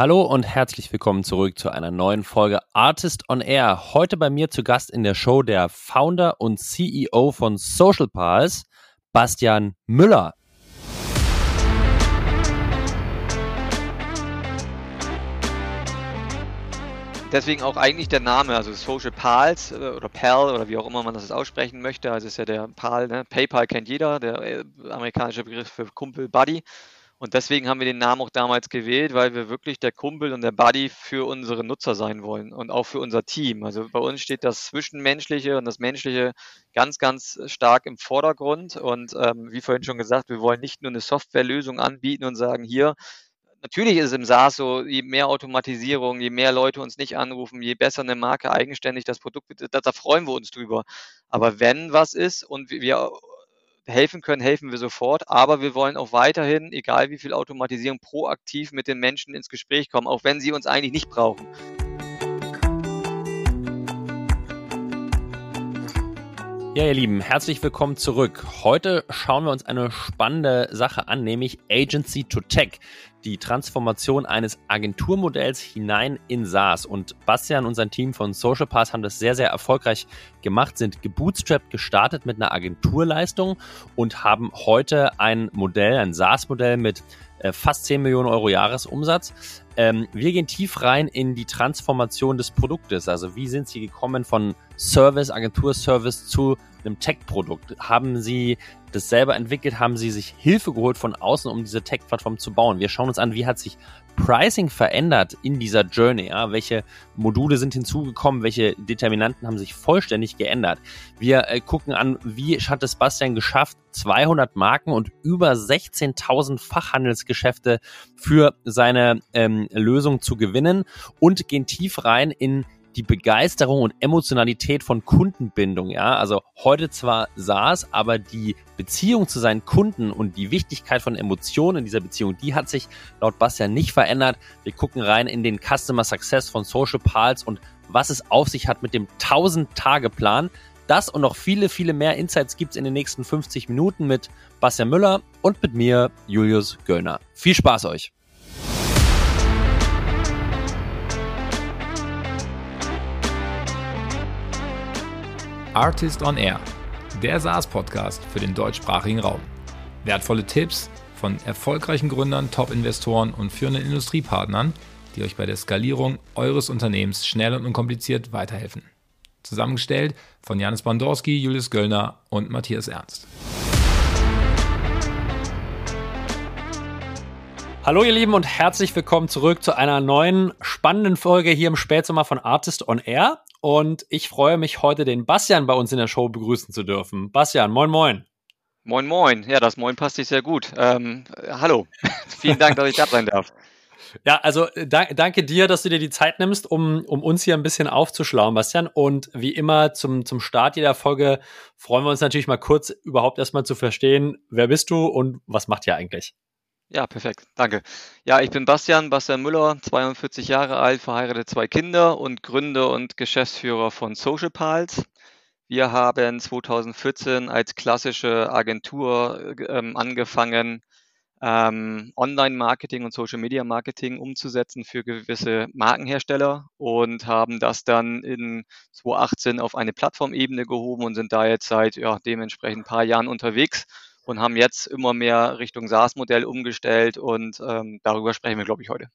Hallo und herzlich willkommen zurück zu einer neuen Folge Artist on Air. Heute bei mir zu Gast in der Show der Founder und CEO von Social Pals, Bastian Müller. Deswegen auch eigentlich der Name, also Social Pals äh, oder PAL oder wie auch immer man das aussprechen möchte. Also ist ja der PAL, ne? PayPal kennt jeder, der äh, amerikanische Begriff für Kumpel, Buddy. Und deswegen haben wir den Namen auch damals gewählt, weil wir wirklich der Kumpel und der Buddy für unsere Nutzer sein wollen und auch für unser Team. Also bei uns steht das Zwischenmenschliche und das Menschliche ganz, ganz stark im Vordergrund. Und ähm, wie vorhin schon gesagt, wir wollen nicht nur eine Softwarelösung anbieten und sagen, hier, natürlich ist es im SaaS so, je mehr Automatisierung, je mehr Leute uns nicht anrufen, je besser eine Marke eigenständig das Produkt, da, da freuen wir uns drüber. Aber wenn was ist und wir helfen können, helfen wir sofort. Aber wir wollen auch weiterhin, egal wie viel Automatisierung, proaktiv mit den Menschen ins Gespräch kommen, auch wenn sie uns eigentlich nicht brauchen. Ja, ihr Lieben, herzlich willkommen zurück. Heute schauen wir uns eine spannende Sache an, nämlich Agency to Tech, die Transformation eines Agenturmodells hinein in SaaS. Und Bastian und sein Team von Social Pass haben das sehr, sehr erfolgreich gemacht, sind gebootstrapped gestartet mit einer Agenturleistung und haben heute ein Modell, ein SaaS-Modell mit äh, fast 10 Millionen Euro Jahresumsatz. Ähm, wir gehen tief rein in die Transformation des Produktes. Also wie sind Sie gekommen von Service, Agenturservice zu einem Tech-Produkt? Haben Sie das selber entwickelt? Haben Sie sich Hilfe geholt von außen, um diese Tech-Plattform zu bauen? Wir schauen uns an, wie hat sich Pricing verändert in dieser Journey? Ja? Welche Module sind hinzugekommen? Welche Determinanten haben sich vollständig geändert? Wir äh, gucken an, wie hat es Bastian geschafft, 200 Marken und über 16.000 Fachhandelsgeschäfte für seine ähm, Lösung zu gewinnen und gehen tief rein in die Begeisterung und Emotionalität von Kundenbindung, ja. Also heute zwar SaaS, aber die Beziehung zu seinen Kunden und die Wichtigkeit von Emotionen in dieser Beziehung, die hat sich laut Bastian nicht verändert. Wir gucken rein in den Customer Success von Social Pals und was es auf sich hat mit dem 1000-Tage-Plan. Das und noch viele, viele mehr Insights gibt's in den nächsten 50 Minuten mit Bastian Müller und mit mir, Julius Göllner. Viel Spaß euch! Artist on Air, der SaaS-Podcast für den deutschsprachigen Raum. Wertvolle Tipps von erfolgreichen Gründern, Top-Investoren und führenden Industriepartnern, die euch bei der Skalierung eures Unternehmens schnell und unkompliziert weiterhelfen. Zusammengestellt von Janis Bandorski, Julius Göllner und Matthias Ernst. Hallo ihr Lieben und herzlich willkommen zurück zu einer neuen spannenden Folge hier im Spätsommer von Artist on Air. Und ich freue mich heute den Bastian bei uns in der Show begrüßen zu dürfen. Bastian, moin moin. Moin moin. Ja, das Moin passt sich sehr gut. Ähm, hallo. Vielen Dank, dass ich da sein darf. Ja, also da, danke dir, dass du dir die Zeit nimmst, um, um uns hier ein bisschen aufzuschlauen, Bastian. Und wie immer zum, zum Start jeder Folge freuen wir uns natürlich mal kurz überhaupt erstmal zu verstehen, wer bist du und was macht ihr eigentlich? Ja, perfekt. Danke. Ja, ich bin Bastian, Bastian Müller, 42 Jahre alt, verheiratet, zwei Kinder und Gründer und Geschäftsführer von Social Pals. Wir haben 2014 als klassische Agentur ähm, angefangen, ähm, Online-Marketing und Social-Media-Marketing umzusetzen für gewisse Markenhersteller und haben das dann in 2018 auf eine Plattformebene gehoben und sind da jetzt seit ja, dementsprechend ein paar Jahren unterwegs und haben jetzt immer mehr Richtung SaaS-Modell umgestellt und ähm, darüber sprechen wir, glaube ich, heute.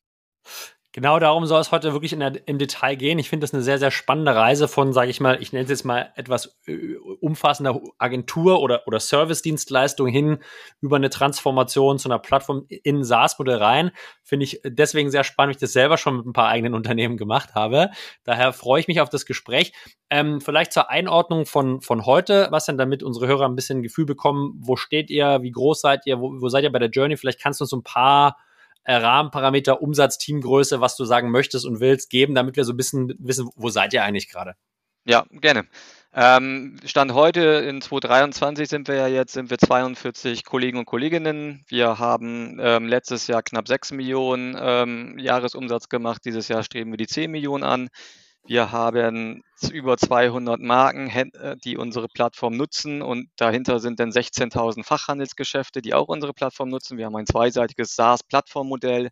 Genau darum soll es heute wirklich der, im Detail gehen. Ich finde das eine sehr, sehr spannende Reise von, sage ich mal, ich nenne es jetzt mal etwas äh, umfassender Agentur oder, oder Service-Dienstleistung hin über eine Transformation zu einer Plattform in SaaS-Modell rein. Finde ich deswegen sehr spannend, weil ich das selber schon mit ein paar eigenen Unternehmen gemacht habe. Daher freue ich mich auf das Gespräch. Ähm, vielleicht zur Einordnung von, von heute, was denn damit unsere Hörer ein bisschen Gefühl bekommen, wo steht ihr, wie groß seid ihr, wo, wo seid ihr bei der Journey? Vielleicht kannst du uns so ein paar Rahmenparameter, Umsatz, Teamgröße, was du sagen möchtest und willst, geben, damit wir so ein bisschen wissen, wo seid ihr eigentlich gerade? Ja, gerne. Ähm, Stand heute in 2023 sind wir ja jetzt, sind wir 42 Kollegen und Kolleginnen. Wir haben ähm, letztes Jahr knapp 6 Millionen ähm, Jahresumsatz gemacht. Dieses Jahr streben wir die 10 Millionen an. Wir haben über 200 Marken, äh, die unsere Plattform nutzen und dahinter sind dann 16.000 Fachhandelsgeschäfte, die auch unsere Plattform nutzen. Wir haben ein zweiseitiges SaaS-Plattformmodell.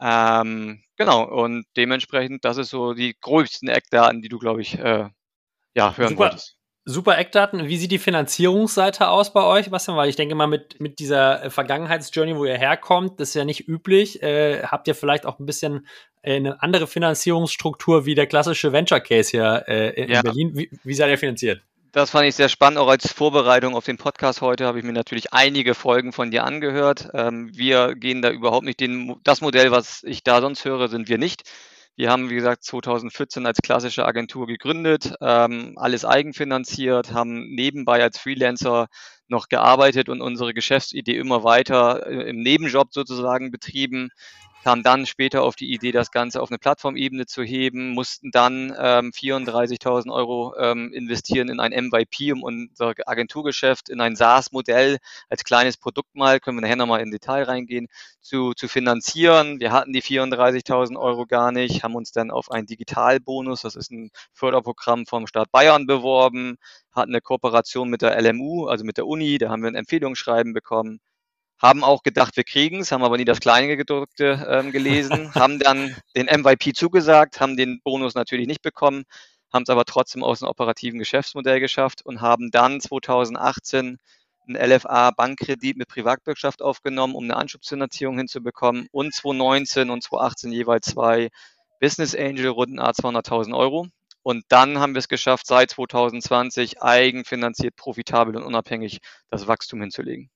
Ähm, genau, und dementsprechend, das ist so die größten Eckdaten, die du, glaube ich, äh, ja, hören Super. wolltest. Super Eckdaten. Wie sieht die Finanzierungsseite aus bei euch, Bastian? Weil ich denke mal, mit, mit dieser äh, Vergangenheitsjourney, wo ihr herkommt, das ist ja nicht üblich. Äh, habt ihr vielleicht auch ein bisschen eine andere Finanzierungsstruktur wie der klassische Venture Case hier äh, in Ja. Berlin? Wie, wie seid ihr finanziert? Das fand ich sehr spannend. Auch als Vorbereitung auf den Podcast heute habe ich mir natürlich einige Folgen von dir angehört. Ähm, wir gehen da überhaupt nicht den, das Modell, was ich da sonst höre, sind wir nicht. Wir haben, wie gesagt, 2014 als klassische Agentur gegründet, ähm, alles eigenfinanziert, haben nebenbei als Freelancer noch gearbeitet und unsere Geschäftsidee immer weiter äh, im Nebenjob sozusagen betrieben. Kam dann später auf die Idee, das Ganze auf eine Plattformebene zu heben, mussten dann ähm, 34.000 Euro ähm, investieren in ein MVP, um unser Agenturgeschäft in ein SaaS-Modell als kleines Produkt mal, können wir nachher nochmal in Detail reingehen, zu, zu finanzieren. Wir hatten die 34.000 Euro gar nicht, haben uns dann auf einen Digitalbonus, das ist ein Förderprogramm vom Staat Bayern beworben, hatten eine Kooperation mit der LMU, also mit der Uni, da haben wir ein Empfehlungsschreiben bekommen, haben auch gedacht, wir kriegen es, haben aber nie das Kleingedruckte ähm, gelesen, haben dann den MVP zugesagt, haben den Bonus natürlich nicht bekommen, haben es aber trotzdem aus einem operativen Geschäftsmodell geschafft und haben dann 2018 einen LFA-Bankkredit mit Privatwirtschaft aufgenommen, um eine Anschubsfinanzierung hinzubekommen und 2019 und 2018 jeweils zwei Business Angel Runden A 200.000 Euro. Und dann haben wir es geschafft, seit 2020 eigenfinanziert, profitabel und unabhängig das Wachstum hinzulegen.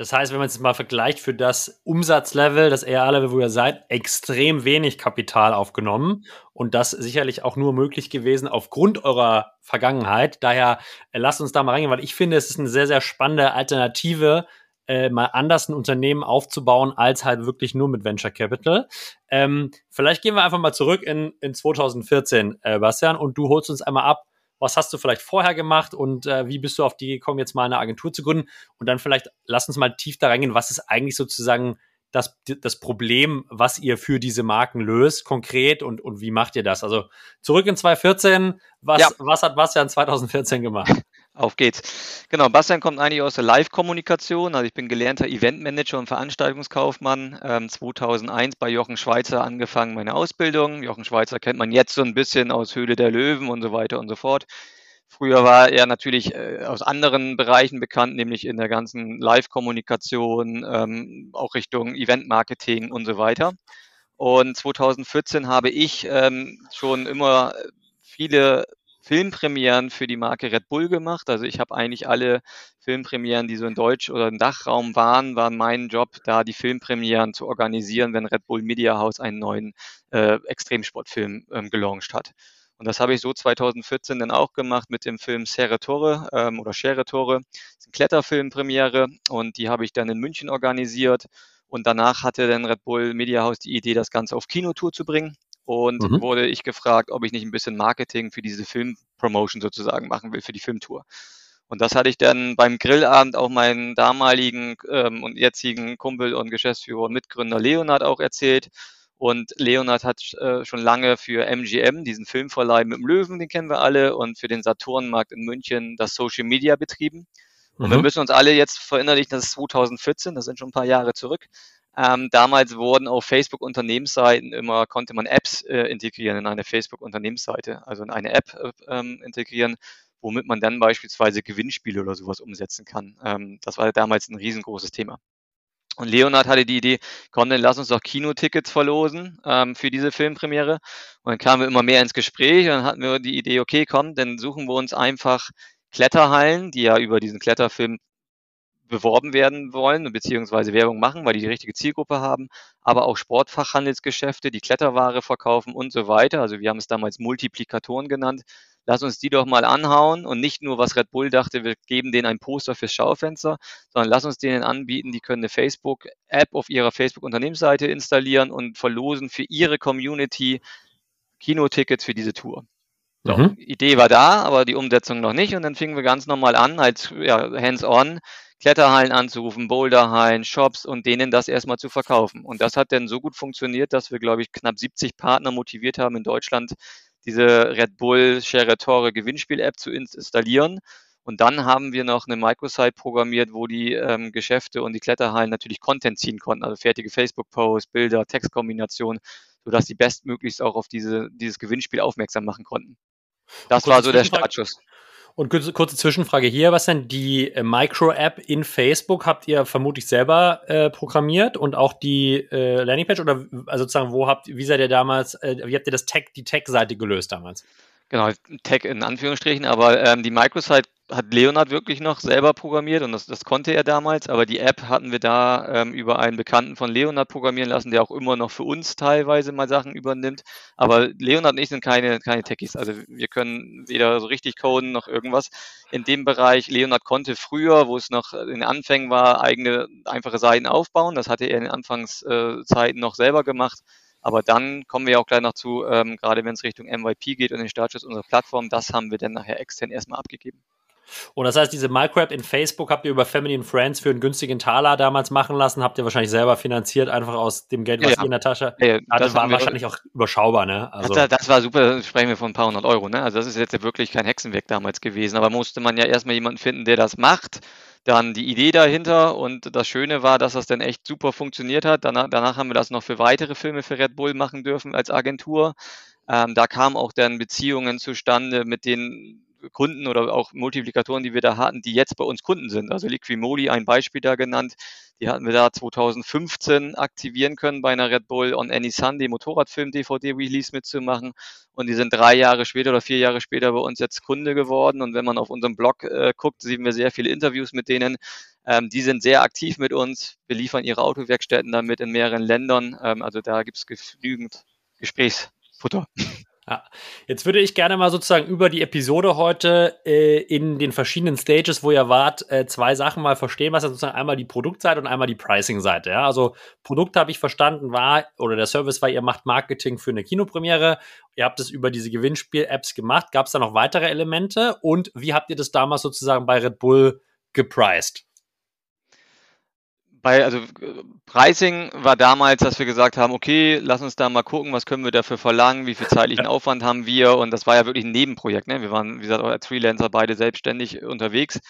Das heißt, wenn man es mal vergleicht für das Umsatzlevel, das ERA-Level, wo ihr seid, extrem wenig Kapital aufgenommen und das sicherlich auch nur möglich gewesen aufgrund eurer Vergangenheit. Daher äh, lasst uns da mal reingehen, weil ich finde, es ist eine sehr, sehr spannende Alternative, äh, mal anders ein Unternehmen aufzubauen, als halt wirklich nur mit Venture Capital. Ähm, vielleicht gehen wir einfach mal zurück in, in 2014, äh, Bastian, und du holst uns einmal ab, was hast du vielleicht vorher gemacht und äh, wie bist du auf die gekommen, jetzt mal eine Agentur zu gründen? Und dann vielleicht lass uns mal tief da reingehen, was ist eigentlich sozusagen das, das Problem, was ihr für diese Marken löst, konkret und, und wie macht ihr das? Also zurück in 2014, was, Ja. was hat Bastian 2014 gemacht? Auf geht's. Genau, Bastian kommt eigentlich aus der Live-Kommunikation. Also ich bin gelernter Eventmanager und Veranstaltungskaufmann. Ähm, 2001 bei Jochen Schweizer angefangen meine Ausbildung. Jochen Schweizer kennt man jetzt so ein bisschen aus Höhle der Löwen und so weiter und so fort. Früher war er natürlich äh, aus anderen Bereichen bekannt, nämlich in der ganzen Live-Kommunikation, ähm, auch Richtung Event-Marketing und so weiter. Und 2014 habe ich ähm, schon immer viele Filmpremieren für die Marke Red Bull gemacht. Also ich habe eigentlich alle Filmpremieren, die so in Deutsch oder im Dachraum waren, war mein Job, da die Filmpremieren zu organisieren, wenn Red Bull Media House einen neuen äh, Extremsportfilm ähm, gelauncht hat. Und das habe ich so 2014 dann auch gemacht mit dem Film Serre Torre ähm, oder Schere Torre. Das ist eine Kletterfilmpremiere und die habe ich dann in München organisiert. Und danach hatte dann Red Bull Media House die Idee, das Ganze auf Kinotour zu bringen. Und Mhm. wurde ich gefragt, ob ich nicht ein bisschen Marketing für diese Filmpromotion sozusagen machen will, für die Filmtour. Und das hatte ich dann beim Grillabend auch meinen damaligen ähm, und jetzigen Kumpel und Geschäftsführer und Mitgründer Leonard auch erzählt. Und Leonard hat äh, schon lange für MGM, diesen Filmverleih mit dem Löwen, den kennen wir alle, und für den Saturnmarkt in München das Social Media betrieben. Und wir Mhm. müssen uns alle jetzt verinnerlichen, das ist 2014, das sind schon ein paar Jahre zurück. Ähm, damals wurden auf Facebook-Unternehmensseiten immer, konnte man Apps äh, integrieren in eine Facebook-Unternehmensseite, also in eine App äh, ähm, integrieren, womit man dann beispielsweise Gewinnspiele oder sowas umsetzen kann. Ähm, das war damals ein riesengroßes Thema. Und Leonard hatte die Idee, komm, dann lass uns doch Kinotickets verlosen ähm, für diese Filmpremiere. Und dann kamen wir immer mehr ins Gespräch und dann hatten wir die Idee, okay, komm, dann suchen wir uns einfach Kletterhallen, die ja über diesen Kletterfilm beworben werden wollen, beziehungsweise Werbung machen, weil die die richtige Zielgruppe haben, aber auch Sportfachhandelsgeschäfte, die Kletterware verkaufen und so weiter. Also wir haben es damals Multiplikatoren genannt. Lass uns die doch mal anhauen und nicht nur, was Red Bull dachte, wir geben denen ein Poster fürs Schaufenster, sondern lass uns denen anbieten, die können eine Facebook-App auf ihrer Facebook-Unternehmensseite installieren und verlosen für ihre Community Kinotickets für diese Tour. So, Mhm. Idee war da, aber die Umsetzung noch nicht. Und dann fingen wir ganz normal an, als ja, hands-on, Kletterhallen anzurufen, Boulderhallen, Shops und denen das erstmal zu verkaufen. Und das hat dann so gut funktioniert, dass wir, glaube ich, knapp 70 Partner motiviert haben, in Deutschland diese Red Bull Share Tore Gewinnspiel-App zu installieren. Und dann haben wir noch eine Microsite programmiert, wo die ähm, Geschäfte und die Kletterhallen natürlich Content ziehen konnten, also fertige Facebook-Posts, Bilder, Textkombinationen, sodass die bestmöglichst auch auf diese, dieses Gewinnspiel aufmerksam machen konnten. Das war so der Startschuss. Und kurze, Zwischenfrage hier, was denn die äh, Micro-App in Facebook habt ihr vermutlich selber äh, programmiert und auch die äh, Landingpage oder also sozusagen, wo habt, wie seid ihr damals, äh, wie habt ihr das Tech, die Tech-Seite gelöst damals? Genau, Tech in Anführungsstrichen, aber ähm, die Microsite hat Leonard wirklich noch selber programmiert und das, das konnte er damals, aber die App hatten wir da ähm, über einen Bekannten von Leonard programmieren lassen, der auch immer noch für uns teilweise mal Sachen übernimmt. Aber Leonard und ich sind keine, keine Techies, also wir können weder so richtig coden noch irgendwas. In dem Bereich, Leonard konnte früher, wo es noch in den Anfängen war, eigene einfache Seiten aufbauen. Das hatte er in den Anfangszeiten noch selber gemacht. Aber dann kommen wir auch gleich noch zu, ähm, gerade wenn es Richtung MVP geht und den Startschuss unserer Plattform, das haben wir dann nachher extern erstmal abgegeben. Und das heißt, diese Micro-App in Facebook habt ihr über Family and Friends für einen günstigen Taler damals machen lassen, habt ihr wahrscheinlich selber finanziert, einfach aus dem Geld, was ja, ihr in der Tasche ja, hatte, das war wahrscheinlich auch überschaubar, ne? Also das, das, war super, sprechen wir von ein paar hundert Euro, ne? Also das ist jetzt wirklich kein Hexenwerk damals gewesen, aber musste man ja erstmal jemanden finden, der das macht, dann die Idee dahinter und das Schöne war, dass das dann echt super funktioniert hat. Danach, danach haben wir das noch für weitere Filme für Red Bull machen dürfen als Agentur. Ähm, da kamen auch dann Beziehungen zustande mit den Kunden oder auch Multiplikatoren, die wir da hatten, die jetzt bei uns Kunden sind. Also Liquimoli, ein Beispiel da genannt, die hatten wir da 2015 aktivieren können bei einer Red Bull on Any Sunday Motorradfilm DVD Release mitzumachen. Und die sind drei Jahre später oder vier Jahre später bei uns jetzt Kunde geworden. Und wenn man auf unserem Blog äh, guckt, sehen wir sehr viele Interviews mit denen. Ähm, die sind sehr aktiv mit uns, beliefern ihre Autowerkstätten damit in mehreren Ländern. Ähm, also da gibt es genügend Gesprächsfutter. Ja. Jetzt würde ich gerne mal sozusagen über die Episode heute äh, in den verschiedenen Stages, wo ihr wart, äh, zwei Sachen mal verstehen, was ja sozusagen einmal die Produktseite und einmal die Pricing-Seite. Ja? Also Produkt habe ich verstanden war, oder der Service war, ihr macht Marketing für eine Kinopremiere, ihr habt es über diese Gewinnspiel-Apps gemacht. Gab es da noch weitere Elemente und wie habt ihr das damals sozusagen bei Red Bull gepriced? Bei, also Pricing war damals, dass wir gesagt haben, okay, lass uns da mal gucken, was können wir dafür verlangen, wie viel zeitlichen Aufwand haben wir und das war ja wirklich ein Nebenprojekt. Ne? Wir waren, wie gesagt, als Freelancer beide selbstständig unterwegs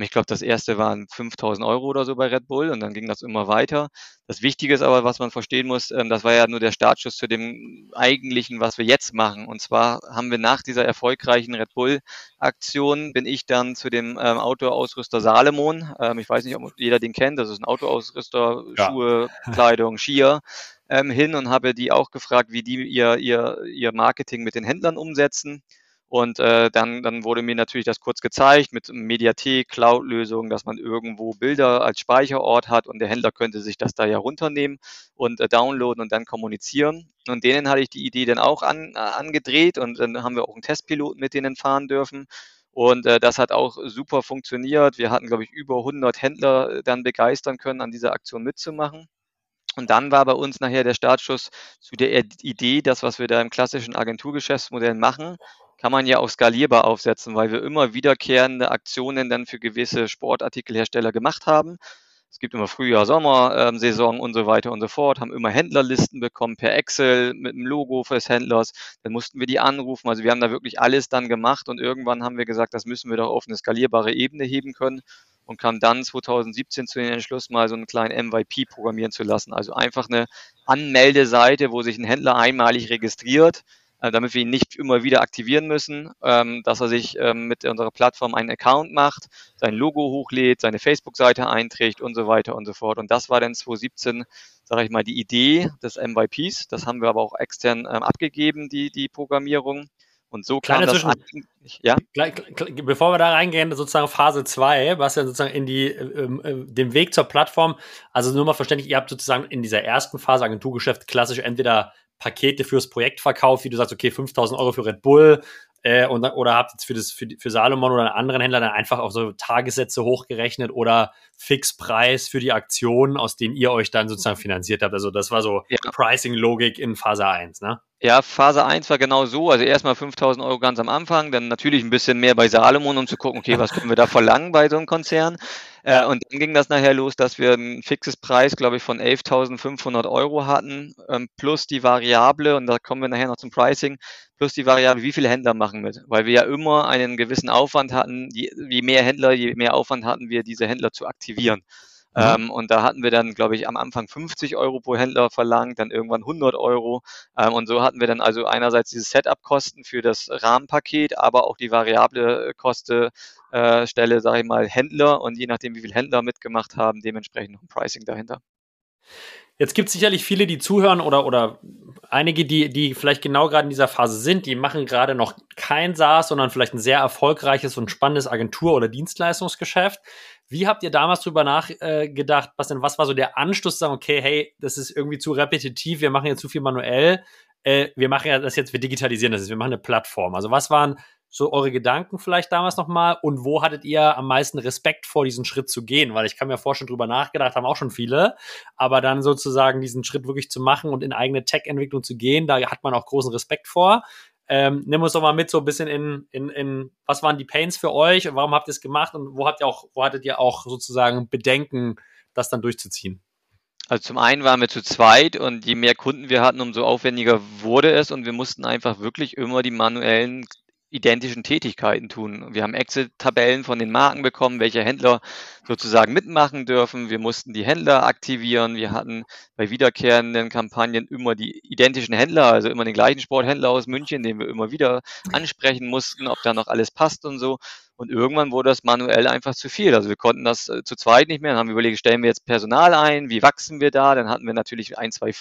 ich glaube, das erste waren 5000 Euro oder so bei Red Bull und dann ging das immer weiter. Das Wichtige ist aber, was man verstehen muss, ähm, das war ja nur der Startschuss zu dem eigentlichen, was wir jetzt machen. Und zwar haben wir nach dieser erfolgreichen Red Bull-Aktion, bin ich dann zu dem ähm, Autoausrüster Salomon. Ähm, ich weiß nicht, ob jeder den kennt. Das ist ein Autoausrüster, ja. Schuhe, Kleidung, Skier ähm, hin und habe die auch gefragt, wie die ihr, ihr, ihr Marketing mit den Händlern umsetzen. Und äh, dann, dann wurde mir natürlich das kurz gezeigt mit Mediathek, Cloud-Lösung, dass man irgendwo Bilder als Speicherort hat und der Händler könnte sich das da ja runternehmen und äh, downloaden und dann kommunizieren. Und denen hatte ich die Idee dann auch an, äh, angedreht und dann haben wir auch einen Testpiloten mit denen fahren dürfen. Und äh, das hat auch super funktioniert. Wir hatten, glaube ich, über 100 Händler äh, dann begeistern können, an dieser Aktion mitzumachen. Und dann war bei uns nachher der Startschuss zu der Idee, das, was wir da im klassischen Agenturgeschäftsmodell machen, kann man ja auch skalierbar aufsetzen, weil wir immer wiederkehrende Aktionen dann für gewisse Sportartikelhersteller gemacht haben. Es gibt immer Frühjahr, Sommer, ähm, Saison und so weiter und so fort, haben immer Händlerlisten bekommen per Excel mit dem Logo des Händlers. Dann mussten wir die anrufen. Also wir haben da wirklich alles dann gemacht und irgendwann haben wir gesagt, das müssen wir doch auf eine skalierbare Ebene heben können und kam dann 2017 zu dem Entschluss, mal so einen kleinen MVP programmieren zu lassen. Also einfach eine Anmeldeseite, wo sich ein Händler einmalig registriert damit wir ihn nicht immer wieder aktivieren müssen, ähm, dass er sich ähm, mit unserer Plattform einen Account macht, sein Logo hochlädt, seine Facebook-Seite einträgt und so weiter und so fort. Und das war dann 2017, sage ich mal, die Idee des MVPs. Das haben wir aber auch extern ähm, abgegeben, die, die Programmierung. Und so kam das an. Ja? Bevor wir da reingehen, sozusagen Phase 2, was ja sozusagen in die, ähm, äh, den Weg zur Plattform, also nur mal verständlich, ihr habt sozusagen in dieser ersten Phase Agenturgeschäft klassisch entweder Pakete fürs Projekt verkauft, wie du sagst, okay, 5000 Euro für Red Bull, äh, und, oder habt jetzt für, das, für, für Salomon oder einen anderen Händler dann einfach auch so Tagessätze hochgerechnet oder Fixpreis für die Aktionen, aus denen ihr euch dann sozusagen finanziert habt. Also das war so ja. Pricing-Logik in Phase 1, ne? Ja, Phase 1 war genau so. Also erstmal 5000 Euro ganz am Anfang, dann natürlich ein bisschen mehr bei Salomon, um zu gucken, okay, was können wir da verlangen bei so einem Konzern. Äh, und dann ging das nachher los, dass wir ein fixes Preis, glaube ich, von 11.500 Euro hatten, ähm, plus die Variable, und da kommen wir nachher noch zum Pricing, plus die Variable, wie viele Händler machen mit. Weil wir ja immer einen gewissen Aufwand hatten, je, je mehr Händler, je mehr Aufwand hatten wir, diese Händler zu aktivieren. Mhm. Ähm, und da hatten wir dann, glaube ich, am Anfang 50 Euro pro Händler verlangt, dann irgendwann 100 Euro. Ähm, und so hatten wir dann also einerseits diese Setup-Kosten für das Rahmenpaket, aber auch die variable Koste, äh, Stelle, sage ich mal, Händler. Und je nachdem, wie viele Händler mitgemacht haben, dementsprechend noch ein Pricing dahinter. Jetzt gibt es sicherlich viele, die zuhören oder, oder einige, die, die vielleicht genau gerade in dieser Phase sind, die machen gerade noch kein SaaS, sondern vielleicht ein sehr erfolgreiches und spannendes Agentur- oder Dienstleistungsgeschäft. Wie habt ihr damals drüber nachgedacht, äh, was denn, was war so der Anstoß zu sagen, okay, hey, das ist irgendwie zu repetitiv, wir machen ja zu viel manuell, äh, wir machen ja das jetzt, wir digitalisieren das, wir machen eine Plattform. Also was waren so eure Gedanken vielleicht damals nochmal und wo hattet ihr am meisten Respekt vor, diesen Schritt zu gehen? Weil ich kann mir vorstellen, drüber nachgedacht haben auch schon viele, aber dann sozusagen diesen Schritt wirklich zu machen und in eigene Tech-Entwicklung zu gehen, da hat man auch großen Respekt vor. Ähm, nimm uns doch mal mit so ein bisschen in, in, in, was waren die Pains für euch und warum habt ihr es gemacht und wo habt ihr auch, wo hattet ihr auch sozusagen Bedenken, das dann durchzuziehen? Also zum einen waren wir zu zweit und je mehr Kunden wir hatten, umso aufwendiger wurde es und wir mussten einfach wirklich immer die manuellen identischen Tätigkeiten tun. Wir haben Exit-Tabellen von den Marken bekommen, welche Händler sozusagen mitmachen dürfen. Wir mussten die Händler aktivieren. Wir hatten bei wiederkehrenden Kampagnen immer die identischen Händler, also immer den gleichen Sporthändler aus München, den wir immer wieder ansprechen mussten, ob da noch alles passt und so. Und irgendwann wurde das manuell einfach zu viel. Also wir konnten das äh, zu zweit nicht mehr. Dann haben wir überlegt, stellen wir jetzt Personal ein, wie wachsen wir da? Dann hatten wir natürlich ein, zwei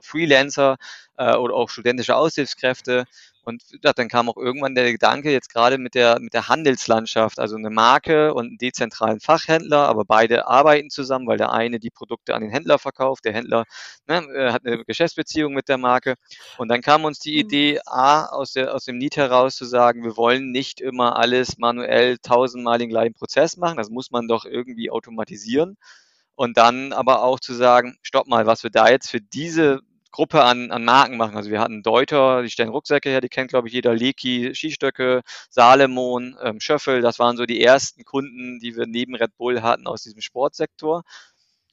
Freelancer äh, oder auch studentische Aushilfskräfte. Und dann kam auch irgendwann der Gedanke, jetzt gerade mit der, mit der Handelslandschaft, also eine Marke und einen dezentralen Fachhändler, aber beide arbeiten zusammen, weil der eine die Produkte an den Händler verkauft, der Händler ne, äh, hat eine Geschäftsbeziehung mit der Marke. Und dann kam uns die mhm. Idee, A, aus, der, aus dem Need heraus zu sagen, wir wollen nicht immer alles manuell tausendmal den gleichen Prozess machen, das muss man doch irgendwie automatisieren. Und dann aber auch zu sagen, stopp mal, was wir da jetzt für diese Gruppe an, an Marken machen. Also wir hatten Deuter, die stellen Rucksäcke her, die kennt, glaube ich, jeder, Leki, Skistöcke, Salomon, ähm, Schöffel, das waren so die ersten Kunden, die wir neben Red Bull hatten aus diesem Sportsektor.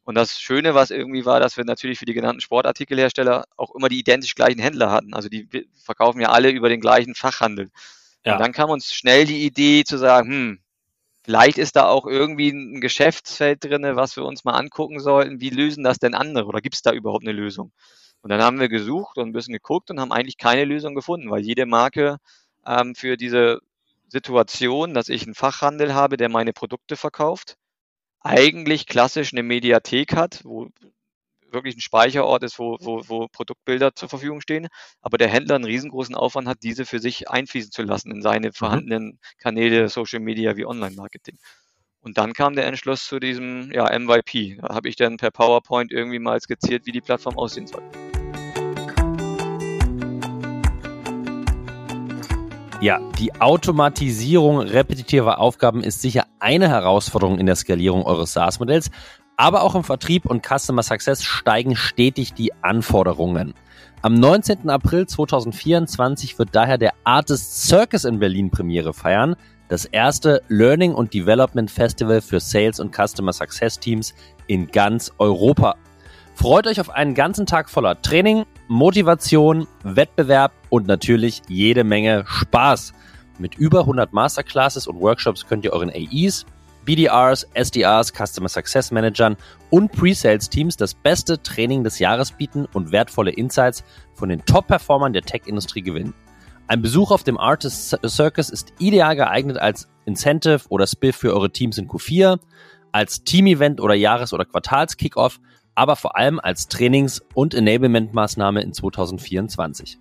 Und das Schöne, was irgendwie war, dass wir natürlich für die genannten Sportartikelhersteller auch immer die identisch gleichen Händler hatten. Also die verkaufen ja alle über den gleichen Fachhandel. Ja. Und dann kam uns schnell die Idee zu sagen, hm, vielleicht ist da auch irgendwie ein Geschäftsfeld drin, was wir uns mal angucken sollten. Wie lösen das denn andere? Oder gibt es da überhaupt eine Lösung? Und dann haben wir gesucht und ein bisschen geguckt und haben eigentlich keine Lösung gefunden, weil jede Marke ähm, für diese Situation, dass ich einen Fachhandel habe, der meine Produkte verkauft, eigentlich klassisch eine Mediathek hat, wo wirklich ein Speicherort ist, wo, wo, wo Produktbilder zur Verfügung stehen, aber der Händler einen riesengroßen Aufwand hat, diese für sich einfließen zu lassen in seine mhm. vorhandenen Kanäle, Social Media wie Online-Marketing. Und dann kam der Entschluss zu diesem ja, MVP. Da habe ich dann per PowerPoint irgendwie mal skizziert, wie die Plattform aussehen soll. Ja, die Automatisierung repetitiver Aufgaben ist sicher eine Herausforderung in der Skalierung eures SaaS-Modells, aber auch im Vertrieb und Customer Success steigen stetig die Anforderungen. Am 19. April 2024 wird daher der Artist Circus in Berlin Premiere feiern, das erste Learning und Development Festival für Sales und Customer Success Teams in ganz Europa. Freut euch auf einen ganzen Tag voller Training, Motivation, Wettbewerb und natürlich jede Menge Spaß. Mit über 100 Masterclasses und Workshops könnt ihr euren AEs, BDRs, SDRs, Customer Success Managern und Pre-Sales Teams das beste Training des Jahres bieten und wertvolle Insights von den Top-Performern der Tech-Industrie gewinnen. Ein Besuch auf dem Artist Circus ist ideal geeignet als Incentive oder Spiff für eure Teams in Q4, als Team-Event oder Jahres- oder Quartals-Kickoff aber vor allem als Trainings- und Enablement-Maßnahme in 2024.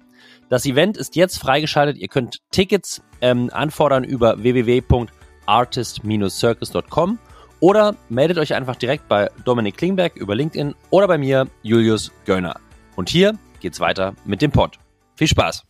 Das Event ist jetzt freigeschaltet. Ihr könnt Tickets ähm, anfordern über www.artist-circus.com oder meldet euch einfach direkt bei Dominik Klingberg über LinkedIn oder bei mir, Julius Göllner. Und hier geht's weiter mit dem Pod. Viel Spaß!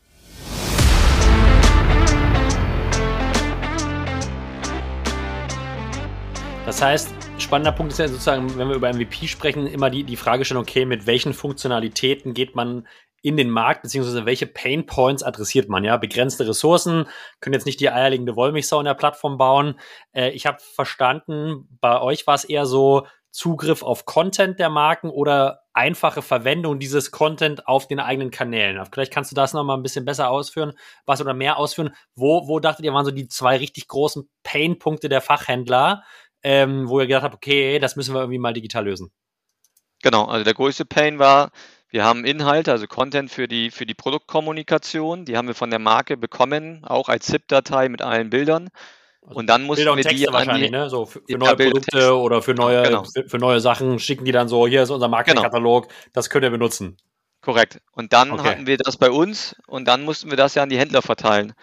Das heißt, spannender Punkt ist ja sozusagen, wenn wir über MVP sprechen, immer die, die Frage stellen, okay, mit welchen Funktionalitäten geht man in den Markt, beziehungsweise welche Pain Points adressiert man? Ja, begrenzte Ressourcen, können jetzt nicht die eierlegende Wollmilchsau in der Plattform bauen. Äh, ich habe verstanden, bei euch war es eher so Zugriff auf Content der Marken oder einfache Verwendung dieses Content auf den eigenen Kanälen. Vielleicht kannst du das noch mal ein bisschen besser ausführen, was oder mehr ausführen. Wo, wo dachtet ihr, waren so die zwei richtig großen Pain-Punkte der Fachhändler, ähm, wo ihr gedacht habt, okay, das müssen wir irgendwie mal digital lösen? Genau, also der größte Pain war, wir haben Inhalte, also Content für die, für die Produktkommunikation, die haben wir von der Marke bekommen, auch als ZIP-Datei mit allen Bildern. Also und dann mussten wir die wahrscheinlich, die, ne? So für, für neue Produkte oder für neue, genau. für, für, neue Sachen schicken die dann so, hier ist unser Marketingkatalog, genau. das könnt ihr benutzen. Korrekt. Und dann okay. hatten wir das bei uns und dann mussten wir das ja an die Händler verteilen.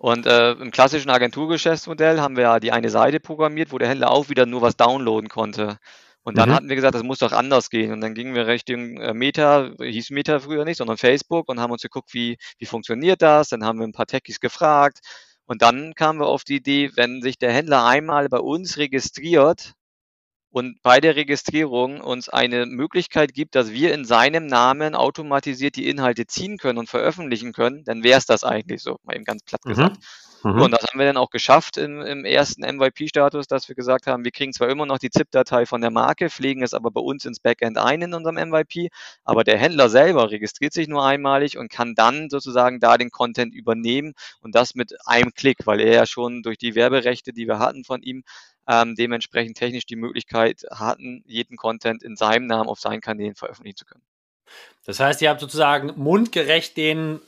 Und äh, im klassischen Agenturgeschäftsmodell haben wir ja die eine Seite programmiert, wo der Händler auch wieder nur was downloaden konnte. Und dann mhm. hatten wir gesagt, das muss doch anders gehen. Und dann gingen wir Richtung äh, Meta, hieß Meta früher nicht, sondern Facebook und haben uns geguckt, wie, wie funktioniert das. Dann haben wir ein paar Techies gefragt. Und dann kamen wir auf die Idee, wenn sich der Händler einmal bei uns registriert und bei der Registrierung uns eine Möglichkeit gibt, dass wir in seinem Namen automatisiert die Inhalte ziehen können und veröffentlichen können, dann wäre es das eigentlich so, mal eben ganz platt mhm. gesagt. Mhm. Mhm. Und das haben wir dann auch geschafft im, im ersten MVP-Status, dass wir gesagt haben, wir kriegen zwar immer noch die ZIP-Datei von der Marke, pflegen es aber bei uns ins Backend ein in unserem MVP, aber der Händler selber registriert sich nur einmalig und kann dann sozusagen da den Content übernehmen und das mit einem Klick, weil er ja schon durch die Werberechte, die wir hatten von ihm, ähm, dementsprechend technisch die Möglichkeit hatten, jeden Content in seinem Namen auf seinen Kanälen veröffentlichen zu können. Das heißt, ihr habt sozusagen mundgerecht den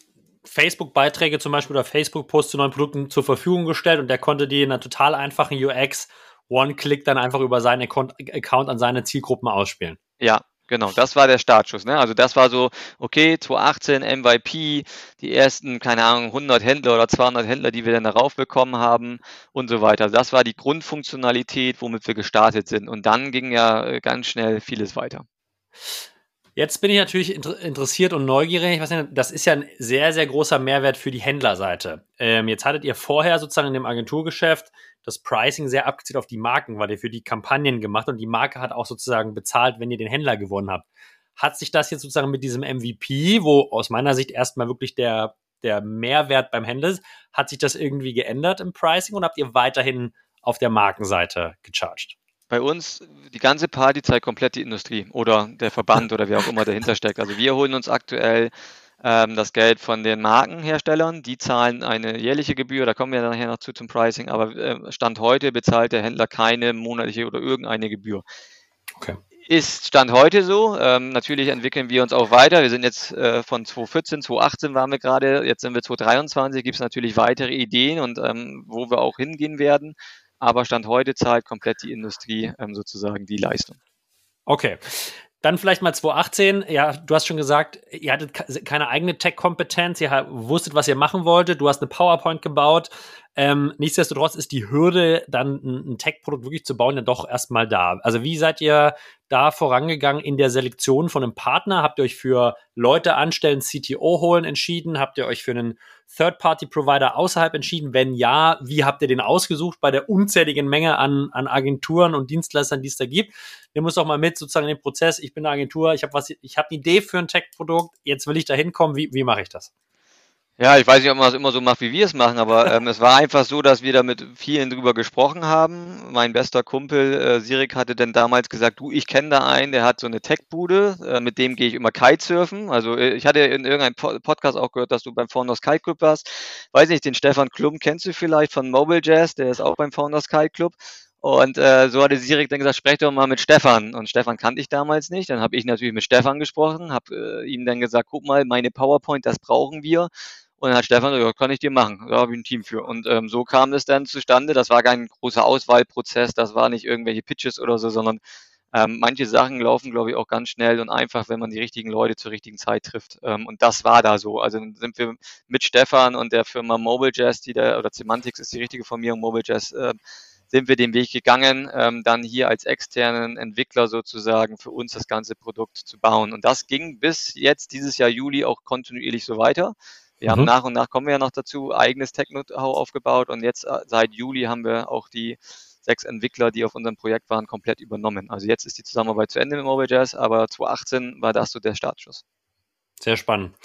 Facebook-Beiträge zum Beispiel oder Facebook-Posts zu neuen Produkten zur Verfügung gestellt und der konnte die in einer total einfachen UX One-Click dann einfach über seinen Account, an seine Zielgruppen ausspielen. Ja, Genau, das war der Startschuss. Ne? Also das war so, okay, 2018 MVP, die ersten, keine Ahnung, 100 Händler oder 200 Händler, die wir dann darauf bekommen haben und so weiter. Also das war die Grundfunktionalität, womit wir gestartet sind. Und dann ging ja äh, ganz schnell vieles weiter. Jetzt bin ich natürlich inter interessiert und neugierig. Denn, das ist ja ein sehr, sehr großer Mehrwert für die Händlerseite. Ähm, jetzt hattet ihr vorher sozusagen in dem Agenturgeschäft das Pricing sehr abgezielt auf die Marken, weil ihr für die Kampagnen gemacht und die Marke hat auch sozusagen bezahlt, wenn ihr den Händler gewonnen habt. Hat sich das jetzt sozusagen mit diesem MVP, wo aus meiner Sicht erstmal wirklich der, der Mehrwert beim Händler ist, hat sich das irgendwie geändert im Pricing und habt ihr weiterhin auf der Markenseite gecharged? Bei uns die ganze Party zeigt komplett die Industrie oder der Verband oder wer auch immer dahinter steckt. Also wir holen uns aktuell ähm, das Geld von den Markenherstellern, die zahlen eine jährliche Gebühr, da kommen wir nachher noch zu zum Pricing, aber äh, Stand heute bezahlt der Händler keine monatliche oder irgendeine Gebühr. Okay. Ist Stand heute so. Ähm, natürlich entwickeln wir uns auch weiter. Wir sind jetzt äh, von 2014, 2018 waren wir gerade, jetzt sind wir 2023, gibt es natürlich weitere Ideen und ähm, wo wir auch hingehen werden aber Stand heute zahlt komplett die Industrie ähm, sozusagen die Leistung. Okay. Dann vielleicht mal 2018. Ja, du hast schon gesagt, ihr hattet keine eigene Tech-Kompetenz, ihr wusstet, was ihr machen wolltet, du hast eine PowerPoint gebaut. Ähm, nichtsdestotrotz ist die Hürde, dann ein, ein Tech-Produkt wirklich zu bauen, dann doch erstmal da. Also wie seid ihr da vorangegangen in der Selektion von einem Partner? Habt ihr euch für Leute anstellen, CTO holen entschieden? Habt ihr euch für einen Third-Party-Provider außerhalb entschieden? Wenn ja, wie habt ihr den ausgesucht bei der unzähligen Menge an, an Agenturen und Dienstleistern, die es da gibt? Nimm uns doch mal mit sozusagen in den Prozess. Ich bin eine Agentur, ich habe was, ich habe eine Idee für ein Tech-Produkt, jetzt will ich da hinkommen. Wie, wie mache ich das? Ja, ich weiß nicht, ob man das immer so macht, wie wir es machen, aber ähm, es war einfach so, dass wir da mit vielen drüber gesprochen haben. Mein bester Kumpel äh, Sirik hatte dann damals gesagt, du, ich kenne da einen, der hat so eine Tech-Bude, äh, mit dem gehe ich immer Kitesurfen. Also äh, ich hatte in irgendeinem po Podcast auch gehört, dass du beim Founders Kite Club warst. Weiß nicht, den Stefan Klum kennst du vielleicht von Mobile Jazz, der ist auch beim Founders Kite Club. Und äh, so hatte Sirik dann gesagt, sprech doch mal mit Stefan. Und Stefan kannte ich damals nicht. Dann habe ich natürlich mit Stefan gesprochen, habe äh, ihm dann gesagt, guck mal, meine PowerPoint, das brauchen wir. Und dann hat Stefan gesagt, ja, kann ich dir machen, da habe ich ein Team für. Und ähm, so kam es dann zustande. Das war kein großer Auswahlprozess, das war nicht irgendwelche Pitches oder so, sondern ähm, manche Sachen laufen, glaube ich, auch ganz schnell und einfach, wenn man die richtigen Leute zur richtigen Zeit trifft. Ähm, und das war da so. Also sind wir mit Stefan und der Firma Mobile Jazz, die da, oder Semantics ist die richtige Formierung, Mobile Jazz, äh, sind wir den Weg gegangen, ähm, dann hier als externen Entwickler sozusagen für uns das ganze Produkt zu bauen. Und das ging bis jetzt dieses Jahr Juli auch kontinuierlich so weiter. Wir mhm. haben nach und nach, kommen wir ja noch dazu, eigenes Tech-Know-how aufgebaut und jetzt äh, seit Juli haben wir auch die sechs Entwickler, die auf unserem Projekt waren, komplett übernommen. Also jetzt ist die Zusammenarbeit zu Ende mit Mobile aber 2018 war das so der Startschuss. Sehr spannend.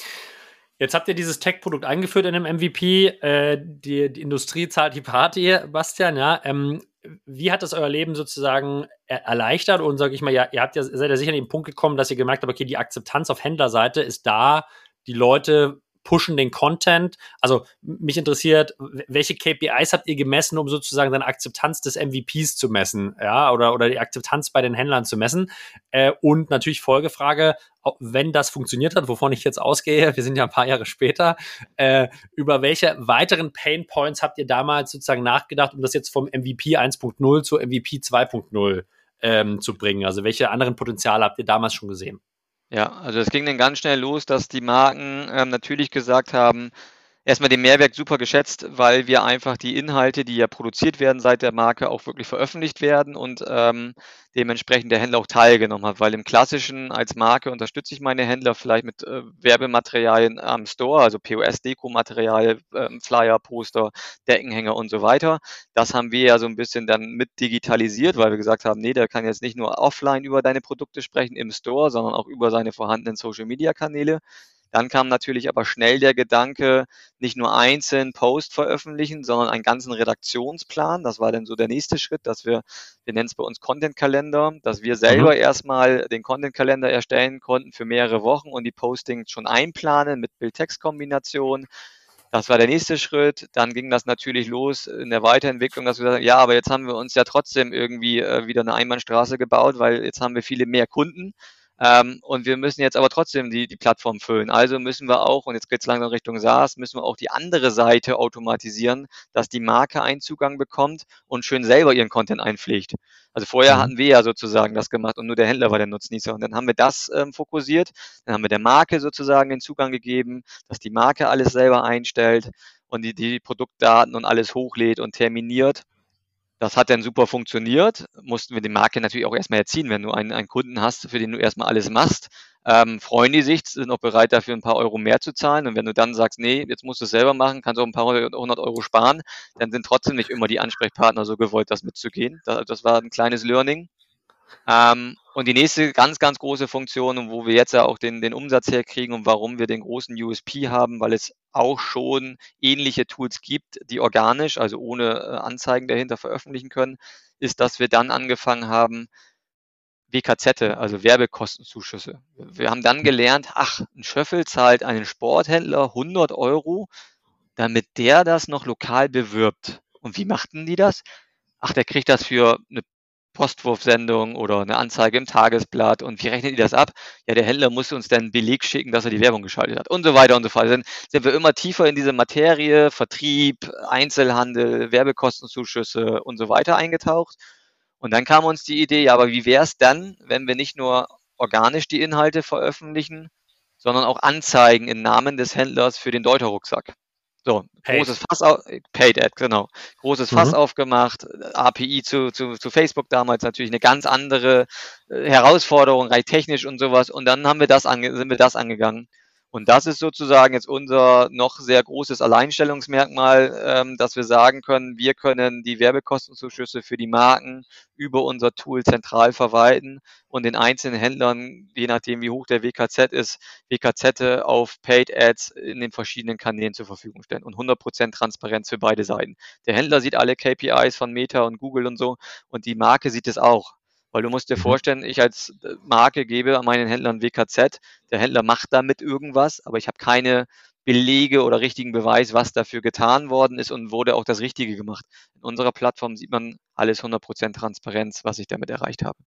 Jetzt habt ihr dieses Tech-Produkt eingeführt in einem MVP. Äh, die, die, Industrie zahlt die Party, Bastian. Ja, ähm, wie hat das euer Leben sozusagen erleichtert? Und sage ich mal, ja, ihr habt ja, seid ja sicher an den Punkt gekommen, dass ihr gemerkt habt, okay, die Akzeptanz auf Händlerseite ist da. Die Leute pushen den Content. Also mich interessiert, welche KPIs habt ihr gemessen, um sozusagen dann Akzeptanz des MVPs zu messen, ja, oder, oder die Akzeptanz bei den Händlern zu messen? Äh, und natürlich Folgefrage, wenn das funktioniert hat, wovon ich jetzt ausgehe, wir sind ja ein paar Jahre später, äh, über welche weiteren Pain Points habt ihr damals sozusagen nachgedacht, um das jetzt vom MVP 1.0 zu MVP 2.0 ähm, zu bringen? Also welche anderen Potenziale habt ihr damals schon gesehen? Ja, also es ging dann ganz schnell los, dass die Marken ähm, natürlich gesagt haben, erstmal den Mehrwert super geschätzt, weil wir einfach die Inhalte, die ja produziert werden seit der Marke, auch wirklich veröffentlicht werden und ähm, dementsprechend der Händler auch teilgenommen hat. Weil im Klassischen als Marke unterstütze ich meine Händler vielleicht mit äh, Werbematerialien am Store, also POS-Deko-Material, äh, Flyer, Poster, Deckenhänger und so weiter. Das haben wir ja so ein bisschen dann mit digitalisiert, weil wir gesagt haben, nee, der kann jetzt nicht nur offline über deine Produkte sprechen im Store, sondern auch über seine vorhandenen Social-Media-Kanäle. Dann kam natürlich aber schnell der Gedanke, nicht nur einzeln Post veröffentlichen, sondern einen ganzen Redaktionsplan. Das war dann so der nächste Schritt, dass wir, wir nennen es bei uns Content-Kalender, dass wir selber mhm. erstmal den Content-Kalender erstellen konnten für mehrere Wochen und die Postings schon einplanen mit Bild-Text-Kombination. Das war der nächste Schritt. Dann ging das natürlich los in der Weiterentwicklung, dass wir sagen, ja, aber jetzt haben wir uns ja trotzdem irgendwie äh, wieder eine Einbahnstraße gebaut, weil jetzt haben wir viele mehr Kunden. Ähm, und wir müssen jetzt aber trotzdem die, die Plattform füllen. Also müssen wir auch, und jetzt geht es langsam Richtung SaaS, müssen wir auch die andere Seite automatisieren, dass die Marke einen Zugang bekommt und schön selber ihren Content einpflegt. Also vorher mhm. hatten wir ja sozusagen das gemacht und nur der Händler war der Nutznießer. Und dann haben wir das ähm, fokussiert, dann haben wir der Marke sozusagen den Zugang gegeben, dass die Marke alles selber einstellt und die, die Produktdaten und alles hochlädt und terminiert. Das hat dann super funktioniert. Mussten wir die Marke natürlich auch erstmal erziehen. Wenn du einen, einen Kunden hast, für den du erstmal alles machst, ähm, freuen die sich, sind auch bereit dafür ein paar Euro mehr zu zahlen. Und wenn du dann sagst, nee, jetzt musst du es selber machen, kannst auch ein paar hundert Euro sparen, dann sind trotzdem nicht immer die Ansprechpartner so gewollt, das mitzugehen. Das, das war ein kleines Learning. Ähm, und die nächste ganz, ganz große Funktion, wo wir jetzt ja auch den, den Umsatz herkriegen und warum wir den großen USP haben, weil es auch schon ähnliche Tools gibt, die organisch, also ohne äh, Anzeigen dahinter veröffentlichen können, ist, dass wir dann angefangen haben, WKZ, also Werbekostenzuschüsse. Wir haben dann gelernt, ach, ein Schöffel zahlt einen Sporthändler 100 Euro, damit der das noch lokal bewirbt. Und wie machten die das? Ach, der kriegt das für eine Postwurfsendung oder eine Anzeige im Tagesblatt und wie rechnet ihr das ab? Ja, der Händler muss uns dann Beleg schicken, dass er die Werbung geschaltet hat und so weiter und so fort. Dann sind wir immer tiefer in diese Materie, Vertrieb, Einzelhandel, Werbekostenzuschüsse und so weiter eingetaucht. Und dann kam uns die Idee, ja, aber wie wäre es dann, wenn wir nicht nur organisch die Inhalte veröffentlichen, sondern auch Anzeigen im Namen des Händlers für den Deuter-Rucksack? So, Paid. großes Fass, auf, Paid Ad, genau. Großes Fass mhm. aufgemacht, API zu, zu, zu Facebook damals natürlich eine ganz andere äh, Herausforderung, rein technisch und sowas. Und dann haben wir das ange, sind wir das angegangen. Und das ist sozusagen jetzt unser noch sehr großes Alleinstellungsmerkmal, ähm, dass wir sagen können, wir können die Werbekostenzuschüsse für die Marken über unser Tool zentral verwalten und den einzelnen Händlern, je nachdem wie hoch der WKZ ist, WKZ auf Paid Ads in den verschiedenen Kanälen zur Verfügung stellen und 100% Transparenz für beide Seiten. Der Händler sieht alle KPIs von Meta und Google und so und die Marke sieht es auch. Weil du musst dir mhm. vorstellen, ich als äh, Marke gebe meinen Händlern WKZ, der Händler macht damit irgendwas, aber ich habe keine Belege oder richtigen Beweis, was dafür getan worden ist und wurde auch das Richtige gemacht. In unserer Plattform sieht man alles 100% Transparenz, was ich damit erreicht habe.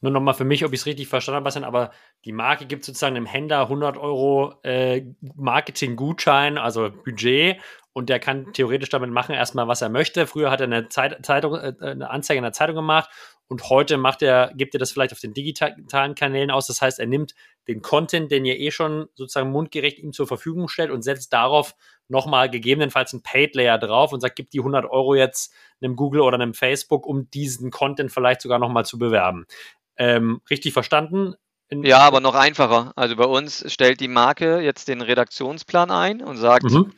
Nur nochmal für mich, ob ich es richtig verstanden habe, aber die Marke gibt sozusagen dem Händler 100 Euro äh, Marketing-Gutschein, also Budget, und der kann theoretisch damit machen erstmal, was er möchte. Früher hat er eine, Zeit, Zeitung, äh, eine Anzeige in der Zeitung gemacht und heute macht er, gibt er das vielleicht auf den digitalen Kanälen aus. Das heißt, er nimmt den Content, den ihr eh schon sozusagen mundgerecht ihm zur Verfügung stellt und setzt darauf nochmal gegebenenfalls ein Paid Layer drauf und sagt, gib die 100 Euro jetzt einem Google oder einem Facebook, um diesen Content vielleicht sogar nochmal zu bewerben. Ähm, richtig verstanden? ja, aber noch einfacher. Also bei uns stellt die Marke jetzt den Redaktionsplan ein und sagt, mhm.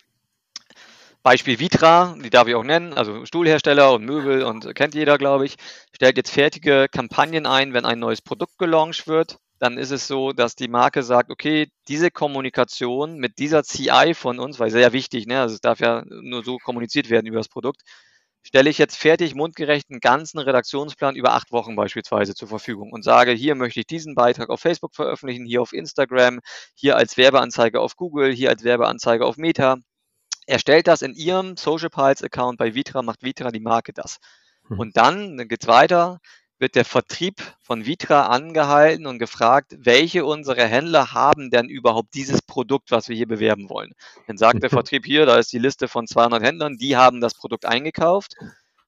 Beispiel Vitra, die darf ich auch nennen, also Stuhlhersteller und Möbel und kennt jeder, glaube ich, stellt jetzt fertige Kampagnen ein, wenn ein neues Produkt gelauncht wird. dann ist es so, dass die Marke sagt, okay, diese Kommunikation mit dieser CI von uns, weil sehr wichtig, ne, also es darf ja nur so kommuniziert werden über das Produkt, stelle ich jetzt fertig mundgerecht einen ganzen Redaktionsplan über acht Wochen beispielsweise zur Verfügung und sage, hier möchte ich diesen Beitrag auf Facebook veröffentlichen, hier auf Instagram, hier als Werbeanzeige auf Google, hier als Werbeanzeige auf Meta. Erstellt das in Ihrem Social Piles Account bei Vitra, macht Vitra die Marke das. Hm. Und dann, dann geht's weiter, wird der Vertrieb von Vitra angehalten und gefragt, welche unserer Händler haben denn überhaupt dieses Produkt, was wir hier bewerben wollen. Dann sagt der Vertrieb hier, da ist die Liste von 200 Händlern, die haben das Produkt eingekauft.